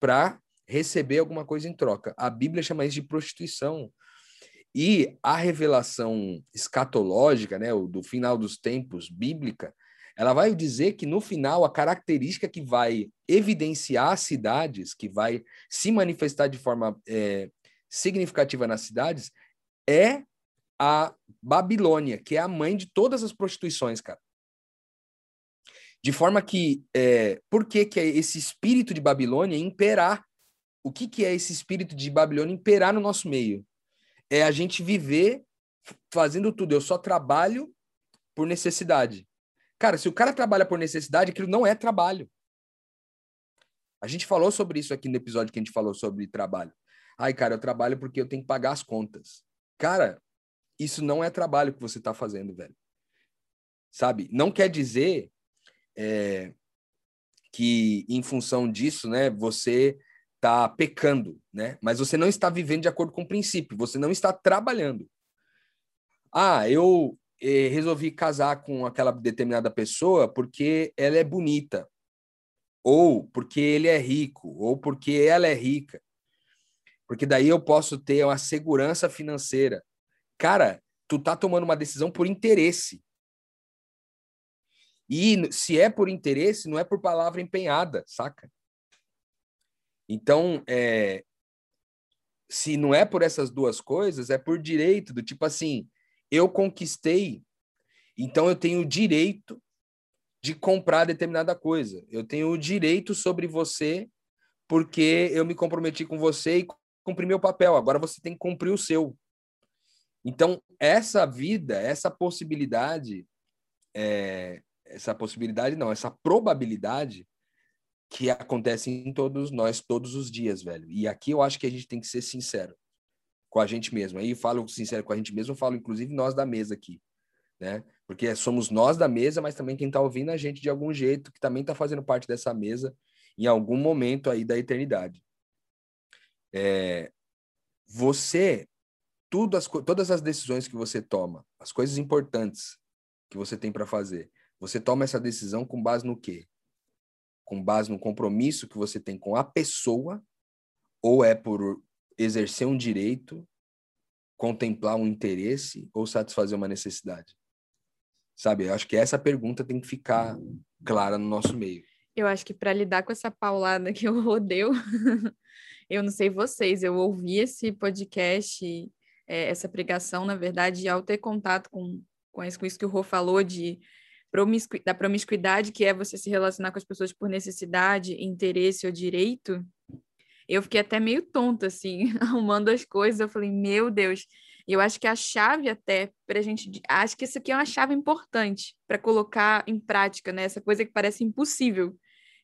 Speaker 5: para receber alguma coisa em troca. A Bíblia chama isso de prostituição. E a revelação escatológica, né, do final dos tempos, bíblica, ela vai dizer que no final a característica que vai evidenciar as cidades, que vai se manifestar de forma é, significativa nas cidades, é a Babilônia, que é a mãe de todas as prostituições, cara. De forma que, é, por que, que é esse espírito de Babilônia imperar? O que, que é esse espírito de Babilônia imperar no nosso meio? É a gente viver fazendo tudo. Eu só trabalho por necessidade. Cara, se o cara trabalha por necessidade, aquilo não é trabalho. A gente falou sobre isso aqui no episódio que a gente falou sobre trabalho. Ai, cara, eu trabalho porque eu tenho que pagar as contas. Cara, isso não é trabalho que você está fazendo, velho. Sabe? Não quer dizer é, que, em função disso, né, você está pecando, né? Mas você não está vivendo de acordo com o princípio, você não está trabalhando. Ah, eu eh, resolvi casar com aquela determinada pessoa porque ela é bonita, ou porque ele é rico, ou porque ela é rica. Porque daí eu posso ter uma segurança financeira. Cara, tu tá tomando uma decisão por interesse. E se é por interesse, não é por palavra empenhada, saca? Então, é, se não é por essas duas coisas, é por direito, do tipo assim, eu conquistei, então eu tenho o direito de comprar determinada coisa. Eu tenho o direito sobre você porque eu me comprometi com você e cumpri meu papel. Agora você tem que cumprir o seu. Então, essa vida, essa possibilidade, é, essa possibilidade não, essa probabilidade que acontece em todos nós todos os dias, velho. E aqui eu acho que a gente tem que ser sincero com a gente mesmo. Aí falo sincero com a gente mesmo, falo inclusive nós da mesa aqui, né? Porque somos nós da mesa, mas também quem está ouvindo a gente de algum jeito, que também está fazendo parte dessa mesa em algum momento aí da eternidade. É, você, as, todas as decisões que você toma, as coisas importantes que você tem para fazer, você toma essa decisão com base no quê? Com base no compromisso que você tem com a pessoa, ou é por exercer um direito, contemplar um interesse ou satisfazer uma necessidade? Sabe? Eu acho que essa pergunta tem que ficar clara no nosso meio.
Speaker 4: Eu acho que para lidar com essa paulada que eu rodeu, eu não sei vocês, eu ouvi esse podcast, é, essa pregação, na verdade, ao ter contato com, com isso que o Rô falou de promiscu da promiscuidade, que é você se relacionar com as pessoas por necessidade, interesse ou direito, eu fiquei até meio tonta, assim, arrumando as coisas. Eu falei, meu Deus. Eu acho que a chave até para a gente. Acho que isso aqui é uma chave importante para colocar em prática, né? Essa coisa que parece impossível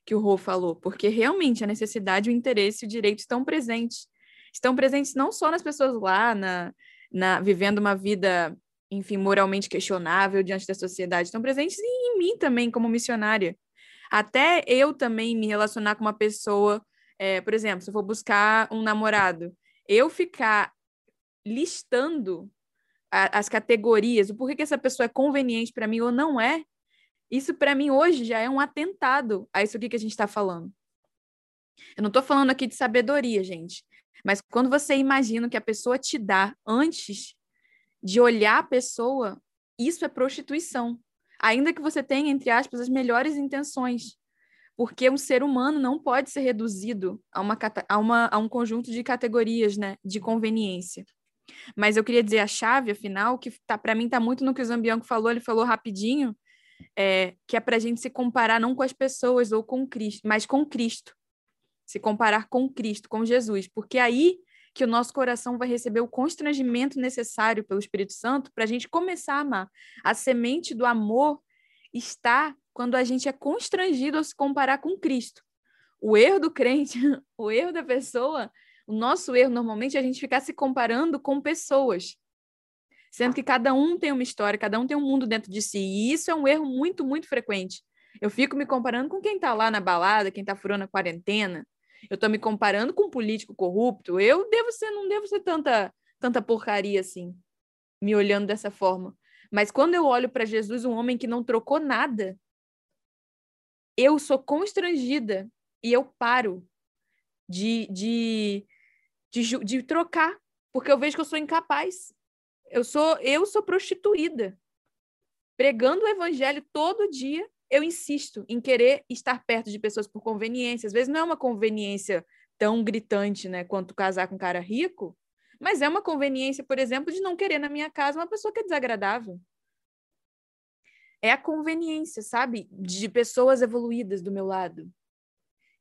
Speaker 4: que o Rô falou, porque realmente a necessidade, o interesse e o direito estão presentes. Estão presentes não só nas pessoas lá, na, na vivendo uma vida, enfim, moralmente questionável diante da sociedade, estão presentes em mim também, como missionária. Até eu também me relacionar com uma pessoa, é, por exemplo, se eu for buscar um namorado, eu ficar listando a, as categorias, o porquê que essa pessoa é conveniente para mim ou não é, isso para mim hoje já é um atentado a isso aqui que a gente está falando. Eu não estou falando aqui de sabedoria, gente, mas quando você imagina que a pessoa te dá antes de olhar a pessoa, isso é prostituição. Ainda que você tenha, entre aspas, as melhores intenções. Porque um ser humano não pode ser reduzido a, uma, a, uma, a um conjunto de categorias né, de conveniência. Mas eu queria dizer a chave, afinal, que tá, para mim está muito no que o Zambianco falou, ele falou rapidinho, é, que é para a gente se comparar não com as pessoas ou com Cristo, mas com Cristo. Se comparar com Cristo, com Jesus, porque aí que o nosso coração vai receber o constrangimento necessário pelo Espírito Santo para a gente começar a amar. A semente do amor está quando a gente é constrangido a se comparar com Cristo. O erro do crente, o erro da pessoa o nosso erro, normalmente, é a gente ficar se comparando com pessoas, sendo que cada um tem uma história, cada um tem um mundo dentro de si. E isso é um erro muito, muito frequente. Eu fico me comparando com quem está lá na balada, quem está furando a quarentena. Eu estou me comparando com um político corrupto. Eu devo ser, não devo ser tanta, tanta porcaria assim, me olhando dessa forma. Mas quando eu olho para Jesus, um homem que não trocou nada, eu sou constrangida e eu paro de, de de, de trocar, porque eu vejo que eu sou incapaz. Eu sou eu sou prostituída. Pregando o evangelho todo dia, eu insisto em querer estar perto de pessoas por conveniência. Às vezes não é uma conveniência tão gritante, né, quanto casar com um cara rico, mas é uma conveniência, por exemplo, de não querer na minha casa uma pessoa que é desagradável. É a conveniência, sabe, de pessoas evoluídas do meu lado.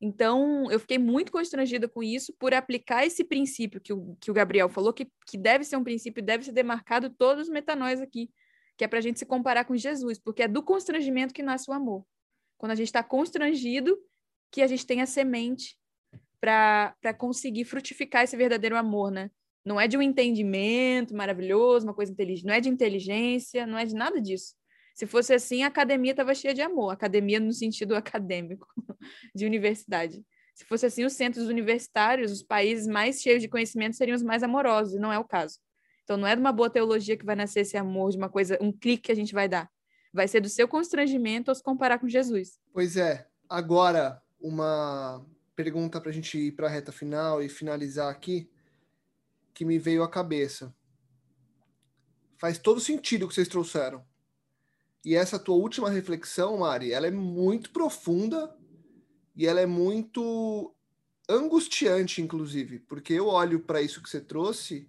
Speaker 4: Então, eu fiquei muito constrangida com isso por aplicar esse princípio que o, que o Gabriel falou, que, que deve ser um princípio, deve ser demarcado todos os metanóis aqui, que é para a gente se comparar com Jesus, porque é do constrangimento que nasce o amor. Quando a gente está constrangido, que a gente tem a semente para conseguir frutificar esse verdadeiro amor, né? Não é de um entendimento maravilhoso, uma coisa inteligente, não é de inteligência, não é de nada disso. Se fosse assim, a academia estava cheia de amor, academia no sentido acadêmico, de universidade. Se fosse assim, os centros universitários, os países mais cheios de conhecimento seriam os mais amorosos, e não é o caso. Então, não é de uma boa teologia que vai nascer esse amor, de uma coisa, um clique que a gente vai dar. Vai ser do seu constrangimento ao se comparar com Jesus.
Speaker 2: Pois é. Agora, uma pergunta para a gente ir para a reta final e finalizar aqui, que me veio à cabeça. Faz todo sentido o que vocês trouxeram. E essa tua última reflexão, Mari, ela é muito profunda e ela é muito angustiante, inclusive, porque eu olho para isso que você trouxe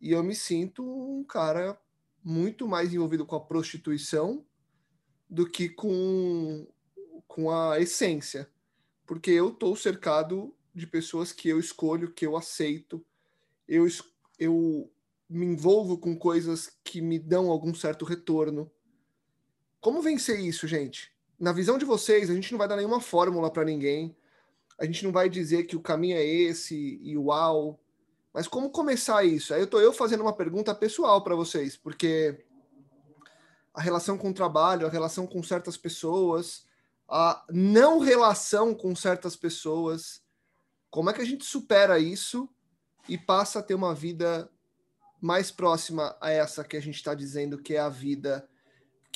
Speaker 2: e eu me sinto um cara muito mais envolvido com a prostituição do que com, com a essência, porque eu estou cercado de pessoas que eu escolho, que eu aceito, eu, eu me envolvo com coisas que me dão algum certo retorno como vencer isso, gente? Na visão de vocês, a gente não vai dar nenhuma fórmula para ninguém. A gente não vai dizer que o caminho é esse e uau. Mas como começar isso? Aí eu tô eu fazendo uma pergunta pessoal para vocês, porque a relação com o trabalho, a relação com certas pessoas, a não relação com certas pessoas, como é que a gente supera isso e passa a ter uma vida mais próxima a essa que a gente está dizendo que é a vida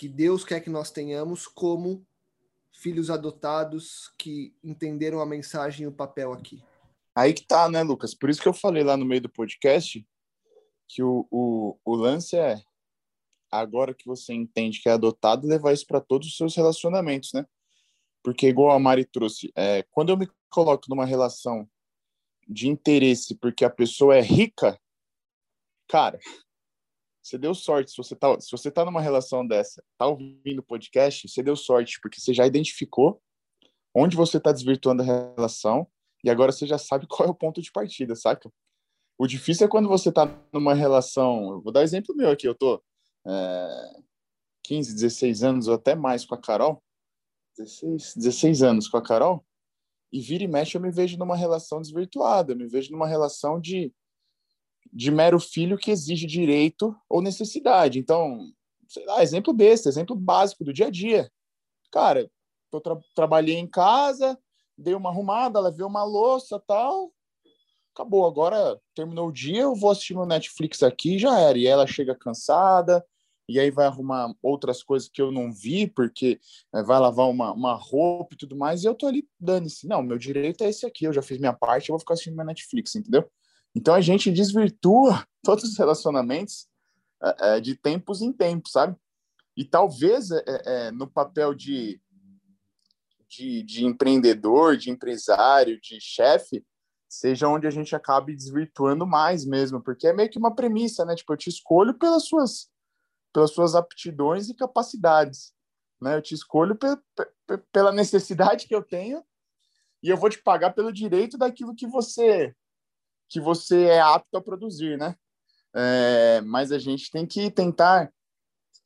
Speaker 2: que Deus quer que nós tenhamos como filhos adotados que entenderam a mensagem e o papel aqui.
Speaker 3: Aí que tá, né, Lucas? Por isso que eu falei lá no meio do podcast que o, o, o lance é agora que você entende que é adotado, levar isso para todos os seus relacionamentos, né? Porque, igual a Mari trouxe, é, quando eu me coloco numa relação de interesse porque a pessoa é rica, cara, você deu sorte. Se você tá, se você tá numa relação dessa, tá ouvindo o podcast, você deu sorte, porque você já identificou onde você está desvirtuando a relação e agora você já sabe qual é o ponto de partida, saca? O difícil é quando você está numa relação. Vou dar um exemplo meu aqui. Eu tô é, 15, 16 anos ou até mais com a Carol. 16, 16 anos com a Carol. E vira e mexe eu me vejo numa relação desvirtuada. Eu me vejo numa relação de, de mero filho que exige direito ou necessidade. Então, sei lá, exemplo besta, exemplo básico do dia a dia. Cara, eu tra trabalhei em casa, dei uma arrumada, lavei uma louça tal. Acabou, agora terminou o dia, eu vou assistir no Netflix aqui já era. E ela chega cansada, e aí vai arrumar outras coisas que eu não vi, porque é, vai lavar uma, uma roupa e tudo mais, e eu tô ali, dane-se. Não, meu direito é esse aqui, eu já fiz minha parte, eu vou ficar assistindo meu Netflix, entendeu? Então a gente desvirtua todos os relacionamentos é, é, de tempos em tempos, sabe? E talvez é, é, no papel de de, de empreendedor, de empresário, de chefe, seja onde a gente acabe desvirtuando mais mesmo, porque é meio que uma premissa, né? Tipo, eu te escolho pelas suas, pelas suas aptidões e capacidades, né? Eu te escolho pe pe pela necessidade que eu tenho e eu vou te pagar pelo direito daquilo que você que você é apto a produzir, né? É, mas a gente tem que tentar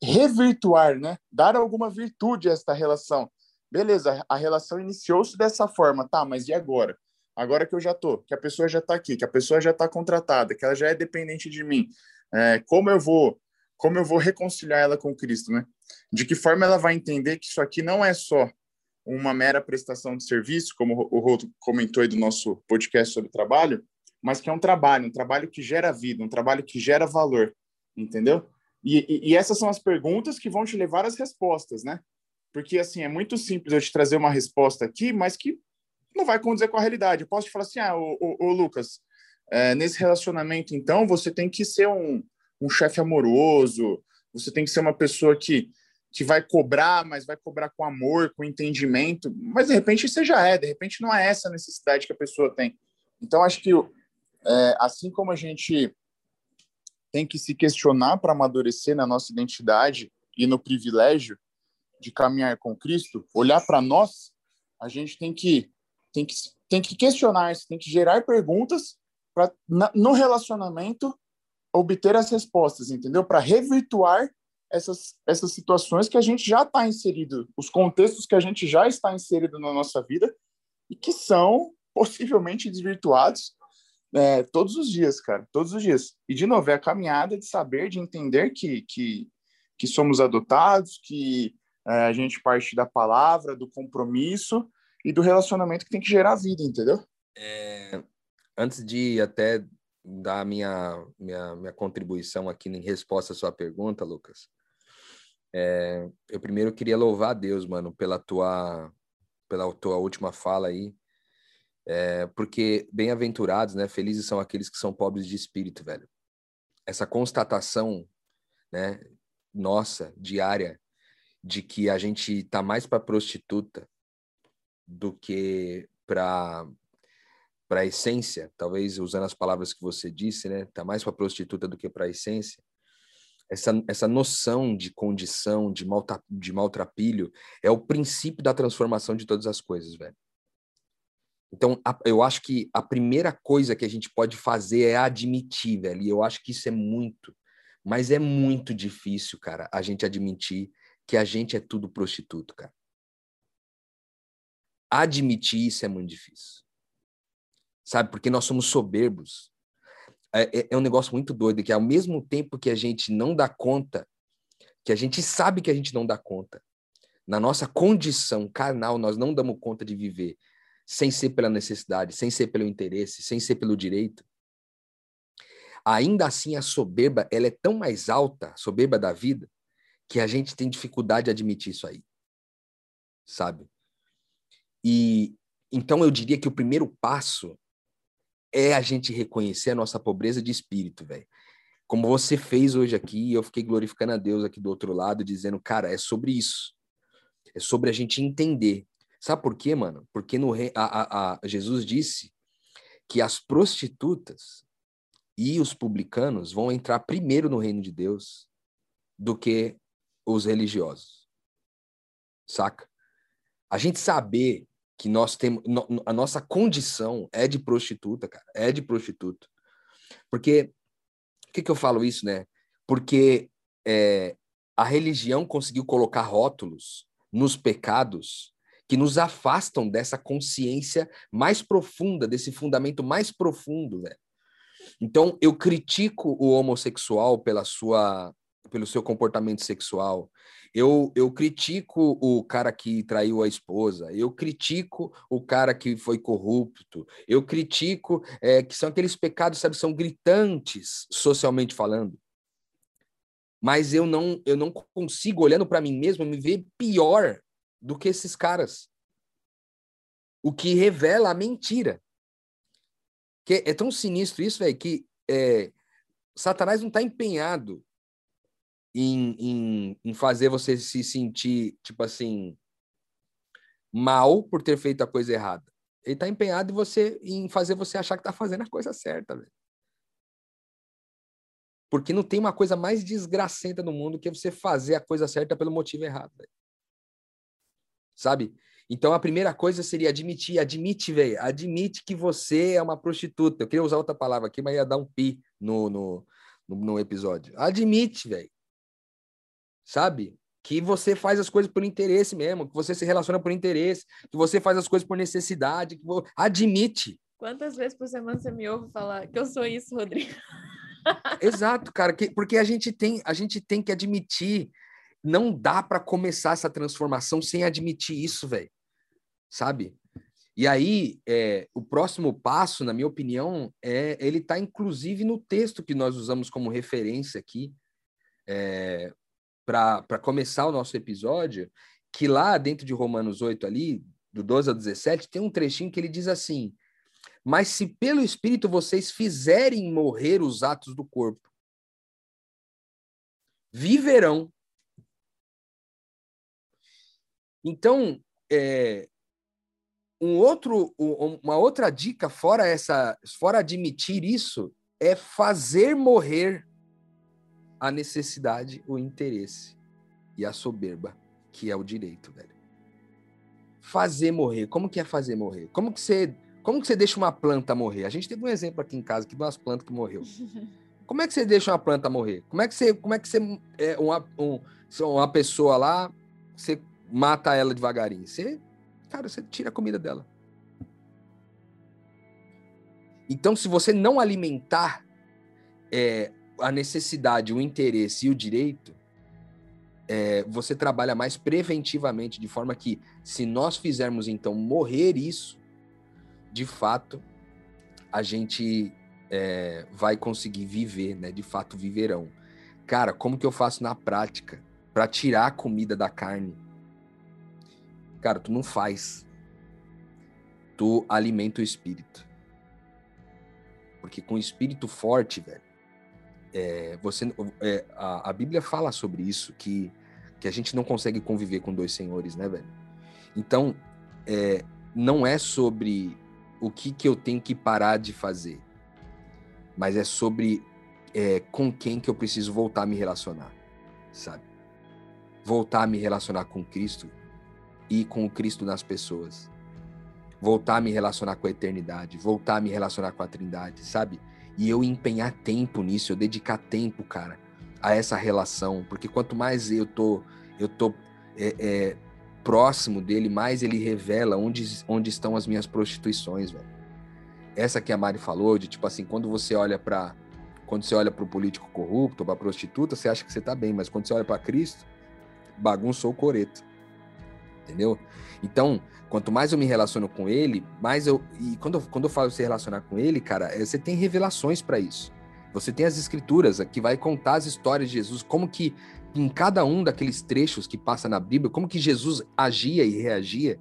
Speaker 3: revirtuar, né? Dar alguma virtude a esta relação beleza, a relação iniciou-se dessa forma, tá, mas e agora? Agora que eu já tô, que a pessoa já tá aqui, que a pessoa já tá contratada, que ela já é dependente de mim, é, como eu vou, como eu vou reconciliar ela com Cristo, né? De que forma ela vai entender que isso aqui não é só uma mera prestação de serviço, como o Rô comentou aí do nosso podcast sobre trabalho, mas que é um trabalho, um trabalho que gera vida, um trabalho que gera valor, entendeu? E, e, e essas são as perguntas que vão te levar às respostas, né? Porque, assim, é muito simples eu te trazer uma resposta aqui, mas que não vai condizer com a realidade. Eu posso te falar assim, ah, ô, ô, ô Lucas, é, nesse relacionamento, então, você tem que ser um, um chefe amoroso, você tem que ser uma pessoa que, que vai cobrar, mas vai cobrar com amor, com entendimento. Mas, de repente, você já é, de repente, não é essa a necessidade que a pessoa tem. Então, acho que, é, assim como a gente tem que se questionar para amadurecer na nossa identidade e no privilégio, de caminhar com Cristo, olhar para nós, a gente tem que tem que tem que questionar, tem que gerar perguntas para no relacionamento obter as respostas, entendeu? Para revirtuar essas essas situações que a gente já está inserido, os contextos que a gente já está inserido na nossa vida e que são possivelmente desvirtuados é, todos os dias, cara, todos os dias. E de novo é a caminhada de saber, de entender que que que somos adotados, que é, a gente parte da palavra, do compromisso e do relacionamento que tem que gerar vida, entendeu?
Speaker 5: É, antes de até dar minha, minha, minha contribuição aqui em resposta à sua pergunta, Lucas, é, eu primeiro queria louvar a Deus, mano, pela tua, pela tua última fala aí, é, porque bem-aventurados, né, felizes são aqueles que são pobres de espírito, velho. Essa constatação, né, nossa, diária, de que a gente tá mais para prostituta do que para para essência, talvez usando as palavras que você disse, né? Tá mais para prostituta do que para essência. Essa, essa noção de condição, de, malta, de maltrapilho, é o princípio da transformação de todas as coisas, velho. Então, a, eu acho que a primeira coisa que a gente pode fazer é admitir, velho. E eu acho que isso é muito, mas é muito difícil, cara, a gente admitir que a gente é tudo prostituto, cara. Admitir isso é muito difícil. Sabe? Porque nós somos soberbos. É, é, é um negócio muito doido, que ao mesmo tempo que a gente não dá conta, que a gente sabe que a gente não dá conta, na nossa condição carnal, nós não damos conta de viver sem ser pela necessidade, sem ser pelo interesse, sem ser pelo direito. Ainda assim, a soberba, ela é tão mais alta, a soberba da vida, que a gente tem dificuldade de admitir isso aí. Sabe? E então eu diria que o primeiro passo é a gente reconhecer a nossa pobreza de espírito, velho. Como você fez hoje aqui, eu fiquei glorificando a Deus aqui do outro lado, dizendo, cara, é sobre isso. É sobre a gente entender. Sabe por quê, mano? Porque no a, a, a Jesus disse que as prostitutas e os publicanos vão entrar primeiro no reino de Deus do que os religiosos. Saca? A gente saber que nós temos a nossa condição é de prostituta, cara, é de prostituta. Porque por que, que eu falo isso, né? Porque é, a religião conseguiu colocar rótulos nos pecados que nos afastam dessa consciência mais profunda, desse fundamento mais profundo, velho. Então, eu critico o homossexual pela sua, pelo seu comportamento sexual. Eu, eu critico o cara que traiu a esposa. Eu critico o cara que foi corrupto. Eu critico é, que são aqueles pecados, sabe, são gritantes socialmente falando. Mas eu não, eu não consigo, olhando para mim mesmo, me ver pior do que esses caras. O que revela a mentira. Que é tão sinistro isso, velho, que é, Satanás não está empenhado em, em, em fazer você se sentir, tipo assim, mal por ter feito a coisa errada. Ele está empenhado em, você, em fazer você achar que está fazendo a coisa certa, velho. Porque não tem uma coisa mais desgracenta no mundo que você fazer a coisa certa pelo motivo errado, velho sabe? Então a primeira coisa seria admitir, admite, velho, admite que você é uma prostituta. Eu queria usar outra palavra aqui, mas ia dar um pi no, no, no, no episódio. Admite, velho. Sabe? Que você faz as coisas por interesse mesmo, que você se relaciona por interesse, que você faz as coisas por necessidade, que admite.
Speaker 4: Quantas vezes por semana você me ouve falar que eu sou isso, Rodrigo?
Speaker 5: Exato, cara, que, porque a gente tem, a gente tem que admitir não dá para começar essa transformação sem admitir isso, velho. Sabe? E aí, é, o próximo passo, na minha opinião, é ele está inclusive no texto que nós usamos como referência aqui é, para começar o nosso episódio, que lá dentro de Romanos 8 ali, do 12 ao 17, tem um trechinho que ele diz assim: "Mas se pelo espírito vocês fizerem morrer os atos do corpo, viverão então, é, um outro, uma outra dica fora essa, fora admitir isso, é fazer morrer a necessidade, o interesse e a soberba, que é o direito, velho. Fazer morrer. Como que é fazer morrer? Como que você, como que você deixa uma planta morrer? A gente teve um exemplo aqui em casa que de umas plantas que morreu. Como é que você deixa uma planta morrer? Como é que você, como é que você é uma, um, uma pessoa lá, você mata ela devagarinho. Você, cara, você tira a comida dela. Então, se você não alimentar é, a necessidade, o interesse e o direito, é, você trabalha mais preventivamente, de forma que, se nós fizermos então morrer isso, de fato, a gente é, vai conseguir viver, né? De fato, viverão. Cara, como que eu faço na prática para tirar a comida da carne? Cara, tu não faz. Tu alimenta o espírito. Porque com espírito forte, velho, é, você, é, a, a, Bíblia fala sobre isso, que, que a gente não consegue conviver com dois senhores, né, velho? Então, é, não é sobre o que, que eu tenho que parar de fazer, mas é sobre é, com quem que eu preciso voltar a me relacionar, sabe? Voltar a me relacionar com Cristo ir com o Cristo nas pessoas. Voltar a me relacionar com a eternidade, voltar a me relacionar com a Trindade, sabe? E eu empenhar tempo nisso, eu dedicar tempo, cara, a essa relação, porque quanto mais eu tô, eu tô é, é, próximo dele, mais ele revela onde, onde estão as minhas prostituições, velho. Essa que a Mari falou, de tipo assim, quando você olha para quando você olha para o político corrupto, para a prostituta, você acha que você tá bem, mas quando você olha para Cristo, bagunçou o coreto entendeu? Então, quanto mais eu me relaciono com ele, mais eu. E quando eu, quando eu falo se relacionar com ele, cara, é, você tem revelações para isso. Você tem as escrituras que vai contar as histórias de Jesus, como que em cada um daqueles trechos que passa na Bíblia, como que Jesus agia e reagia.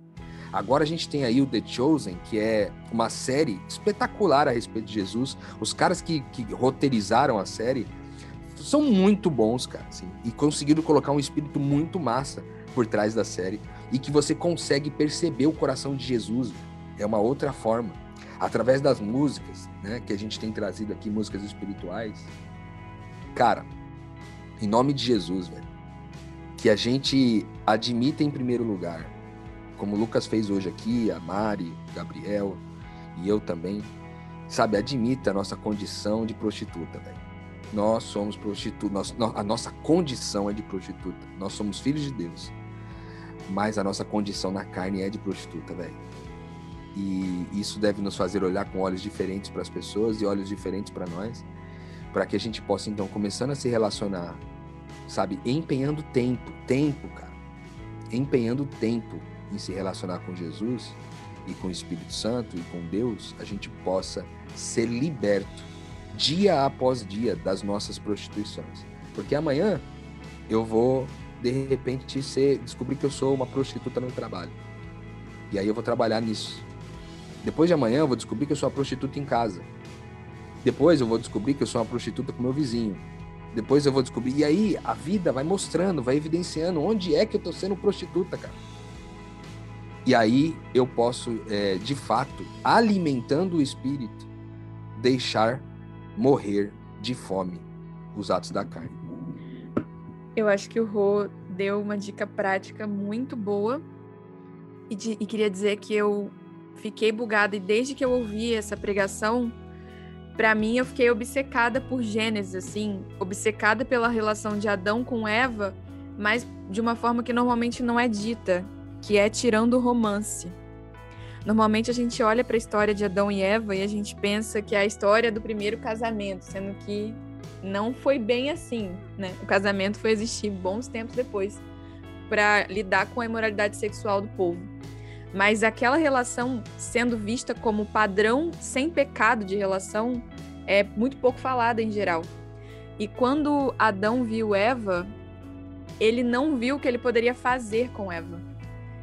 Speaker 5: Agora a gente tem aí o The Chosen, que é uma série espetacular a respeito de Jesus. Os caras que, que roteirizaram a série são muito bons, cara, assim, e conseguiram colocar um espírito muito massa por trás da série e que você consegue perceber o coração de Jesus. É uma outra forma. através das músicas, né, que a gente tem trazido aqui, músicas espirituais, cara, em nome de Jesus, velho, que a gente admita em primeiro lugar, como o Lucas fez hoje aqui, a Mari, Gabriel e eu também, sabe, admita a nossa condição de prostituta, velho. Nós somos prostitutas, a nossa condição é de prostituta. Nós somos filhos de Deus. Mas a nossa condição na carne é de prostituta, velho. E isso deve nos fazer olhar com olhos diferentes para as pessoas e olhos diferentes para nós, para que a gente possa então começando a se relacionar, sabe, empenhando tempo, tempo, cara. Empenhando tempo em se relacionar com Jesus e com o Espírito Santo e com Deus, a gente possa ser liberto dia após dia das nossas prostituições. Porque amanhã eu vou de repente ser descobrir que eu sou uma prostituta no trabalho. E aí eu vou trabalhar nisso. Depois de amanhã eu vou descobrir que eu sou uma prostituta em casa. Depois eu vou descobrir que eu sou uma prostituta com meu vizinho. Depois eu vou descobrir. E aí a vida vai mostrando, vai evidenciando onde é que eu tô sendo prostituta, cara. E aí eu posso, é, de fato, alimentando o espírito, deixar morrer de fome os atos da carne.
Speaker 4: Eu acho que o Rô deu uma dica prática muito boa e, de, e queria dizer que eu fiquei bugada e desde que eu ouvi essa pregação, para mim eu fiquei obcecada por Gênesis, assim, obcecada pela relação de Adão com Eva, mas de uma forma que normalmente não é dita, que é tirando o romance. Normalmente a gente olha para a história de Adão e Eva e a gente pensa que é a história do primeiro casamento, sendo que não foi bem assim, né? O casamento foi existir bons tempos depois para lidar com a imoralidade sexual do povo. Mas aquela relação sendo vista como padrão sem pecado de relação é muito pouco falada em geral. E quando Adão viu Eva, ele não viu o que ele poderia fazer com Eva.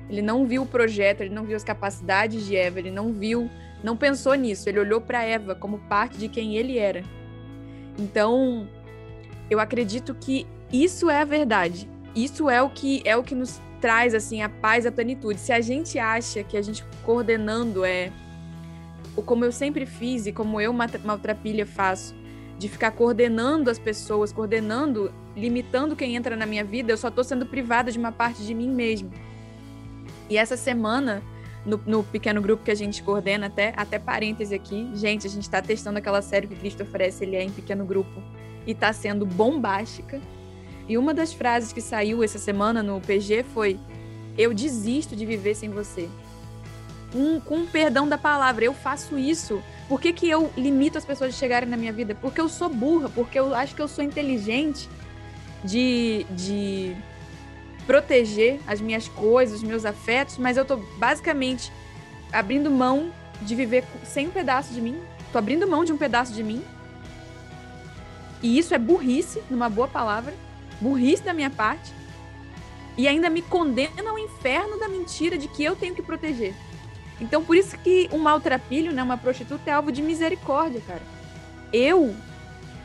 Speaker 4: Ele não viu o projeto, ele não viu as capacidades de Eva, ele não viu, não pensou nisso. Ele olhou para Eva como parte de quem ele era. Então, eu acredito que isso é a verdade. Isso é o que é o que nos traz assim a paz, a plenitude. Se a gente acha que a gente coordenando é como eu sempre fiz e como eu maltrapilha faço, de ficar coordenando as pessoas, coordenando, limitando quem entra na minha vida, eu só estou sendo privada de uma parte de mim mesmo. E essa semana, no, no, pequeno grupo que a gente coordena, até, até parêntese aqui, gente, a gente está testando aquela série que Cristo oferece, ele é em pequeno grupo, e está sendo bombástica. E uma das frases que saiu essa semana no PG foi: Eu desisto de viver sem você. Um, com perdão da palavra, eu faço isso. Por que, que eu limito as pessoas de chegarem na minha vida? Porque eu sou burra, porque eu acho que eu sou inteligente de, de proteger as minhas coisas, os meus afetos, mas eu tô basicamente abrindo mão de viver sem um pedaço de mim. Tô abrindo mão de um pedaço de mim. E isso é burrice, numa boa palavra, burrice da minha parte. E ainda me condena ao inferno da mentira de que eu tenho que proteger. Então, por isso que um maltrapilho, né, uma prostituta, é alvo de misericórdia, cara. Eu,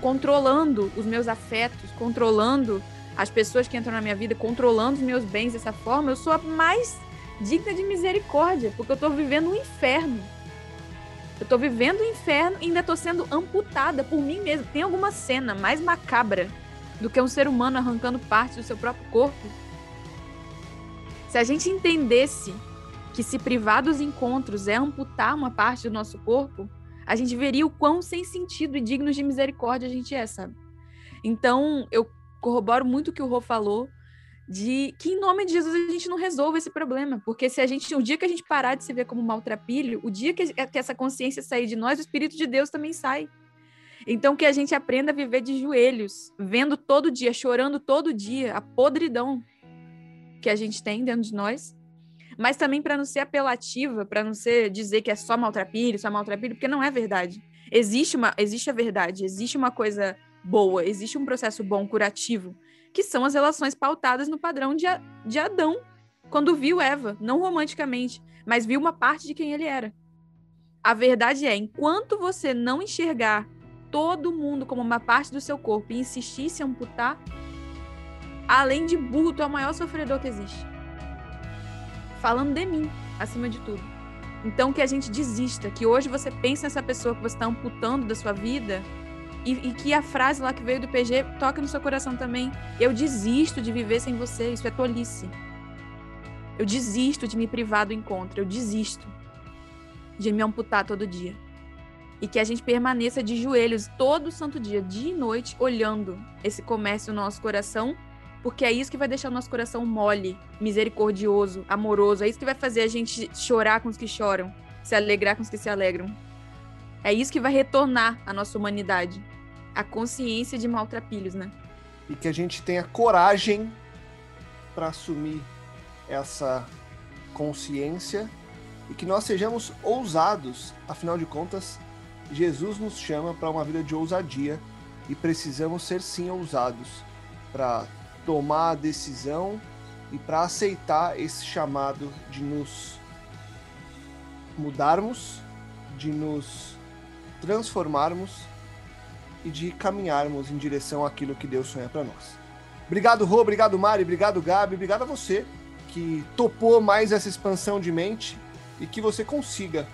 Speaker 4: controlando os meus afetos, controlando as pessoas que entram na minha vida controlando os meus bens dessa forma, eu sou a mais digna de misericórdia, porque eu estou vivendo um inferno. Eu estou vivendo um inferno e ainda estou sendo amputada por mim mesma. Tem alguma cena mais macabra do que um ser humano arrancando parte do seu próprio corpo? Se a gente entendesse que se privar dos encontros é amputar uma parte do nosso corpo, a gente veria o quão sem sentido e digno de misericórdia a gente é, sabe? Então, eu corroboro muito o que o Rô falou, de que em nome de Jesus a gente não resolve esse problema, porque se a gente, o dia que a gente parar de se ver como maltrapilho, o dia que, que essa consciência sair de nós, o Espírito de Deus também sai. Então que a gente aprenda a viver de joelhos, vendo todo dia, chorando todo dia a podridão que a gente tem dentro de nós, mas também para não ser apelativa, para não ser dizer que é só maltrapilho, só maltrapilho, porque não é verdade. Existe uma, existe a verdade, existe uma coisa boa, existe um processo bom curativo, que são as relações pautadas no padrão de, de Adão, quando viu Eva, não romanticamente, mas viu uma parte de quem ele era. A verdade é, enquanto você não enxergar todo mundo como uma parte do seu corpo e insistir em se amputar, além de burro, tu é o maior sofredor que existe. Falando de mim, acima de tudo. Então que a gente desista, que hoje você pense nessa pessoa que você está amputando da sua vida e, e, que a frase lá que veio do PG toque no seu coração também. Eu desisto de viver sem você, isso é tolice. Eu desisto de me privar do encontro, eu desisto de me amputar todo dia. E que a gente permaneça de joelhos todo santo dia, dia e noite, olhando esse comércio no nosso coração, porque é isso que vai deixar o nosso coração mole, misericordioso, amoroso. É isso que vai fazer a gente chorar com os que choram, se alegrar com os que se alegram. É isso que vai retornar à nossa humanidade. A consciência de maltrapilhos, né?
Speaker 2: E que a gente tenha coragem para assumir essa consciência e que nós sejamos ousados. Afinal de contas, Jesus nos chama para uma vida de ousadia e precisamos ser sim ousados para tomar a decisão e para aceitar esse chamado de nos mudarmos, de nos transformarmos e de caminharmos em direção àquilo que Deus sonha para nós. Obrigado, Rô, obrigado, Mari, obrigado, Gabi, obrigado a você que topou mais essa expansão de mente e que você consiga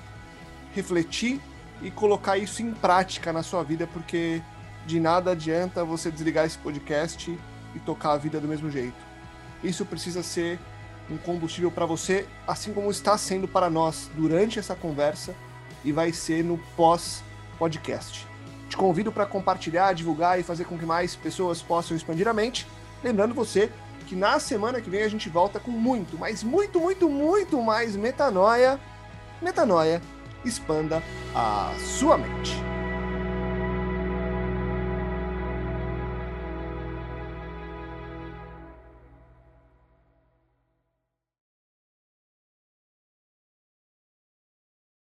Speaker 2: refletir e colocar isso em prática na sua vida, porque de nada adianta você desligar esse podcast e tocar a vida do mesmo jeito. Isso precisa ser um combustível para você, assim como está sendo para nós durante essa conversa e vai ser no pós-podcast. Te convido para compartilhar, divulgar e fazer com que mais pessoas possam expandir a mente. Lembrando você que na semana que vem a gente volta com muito, mas muito, muito, muito mais metanoia. Metanoia, expanda a sua mente.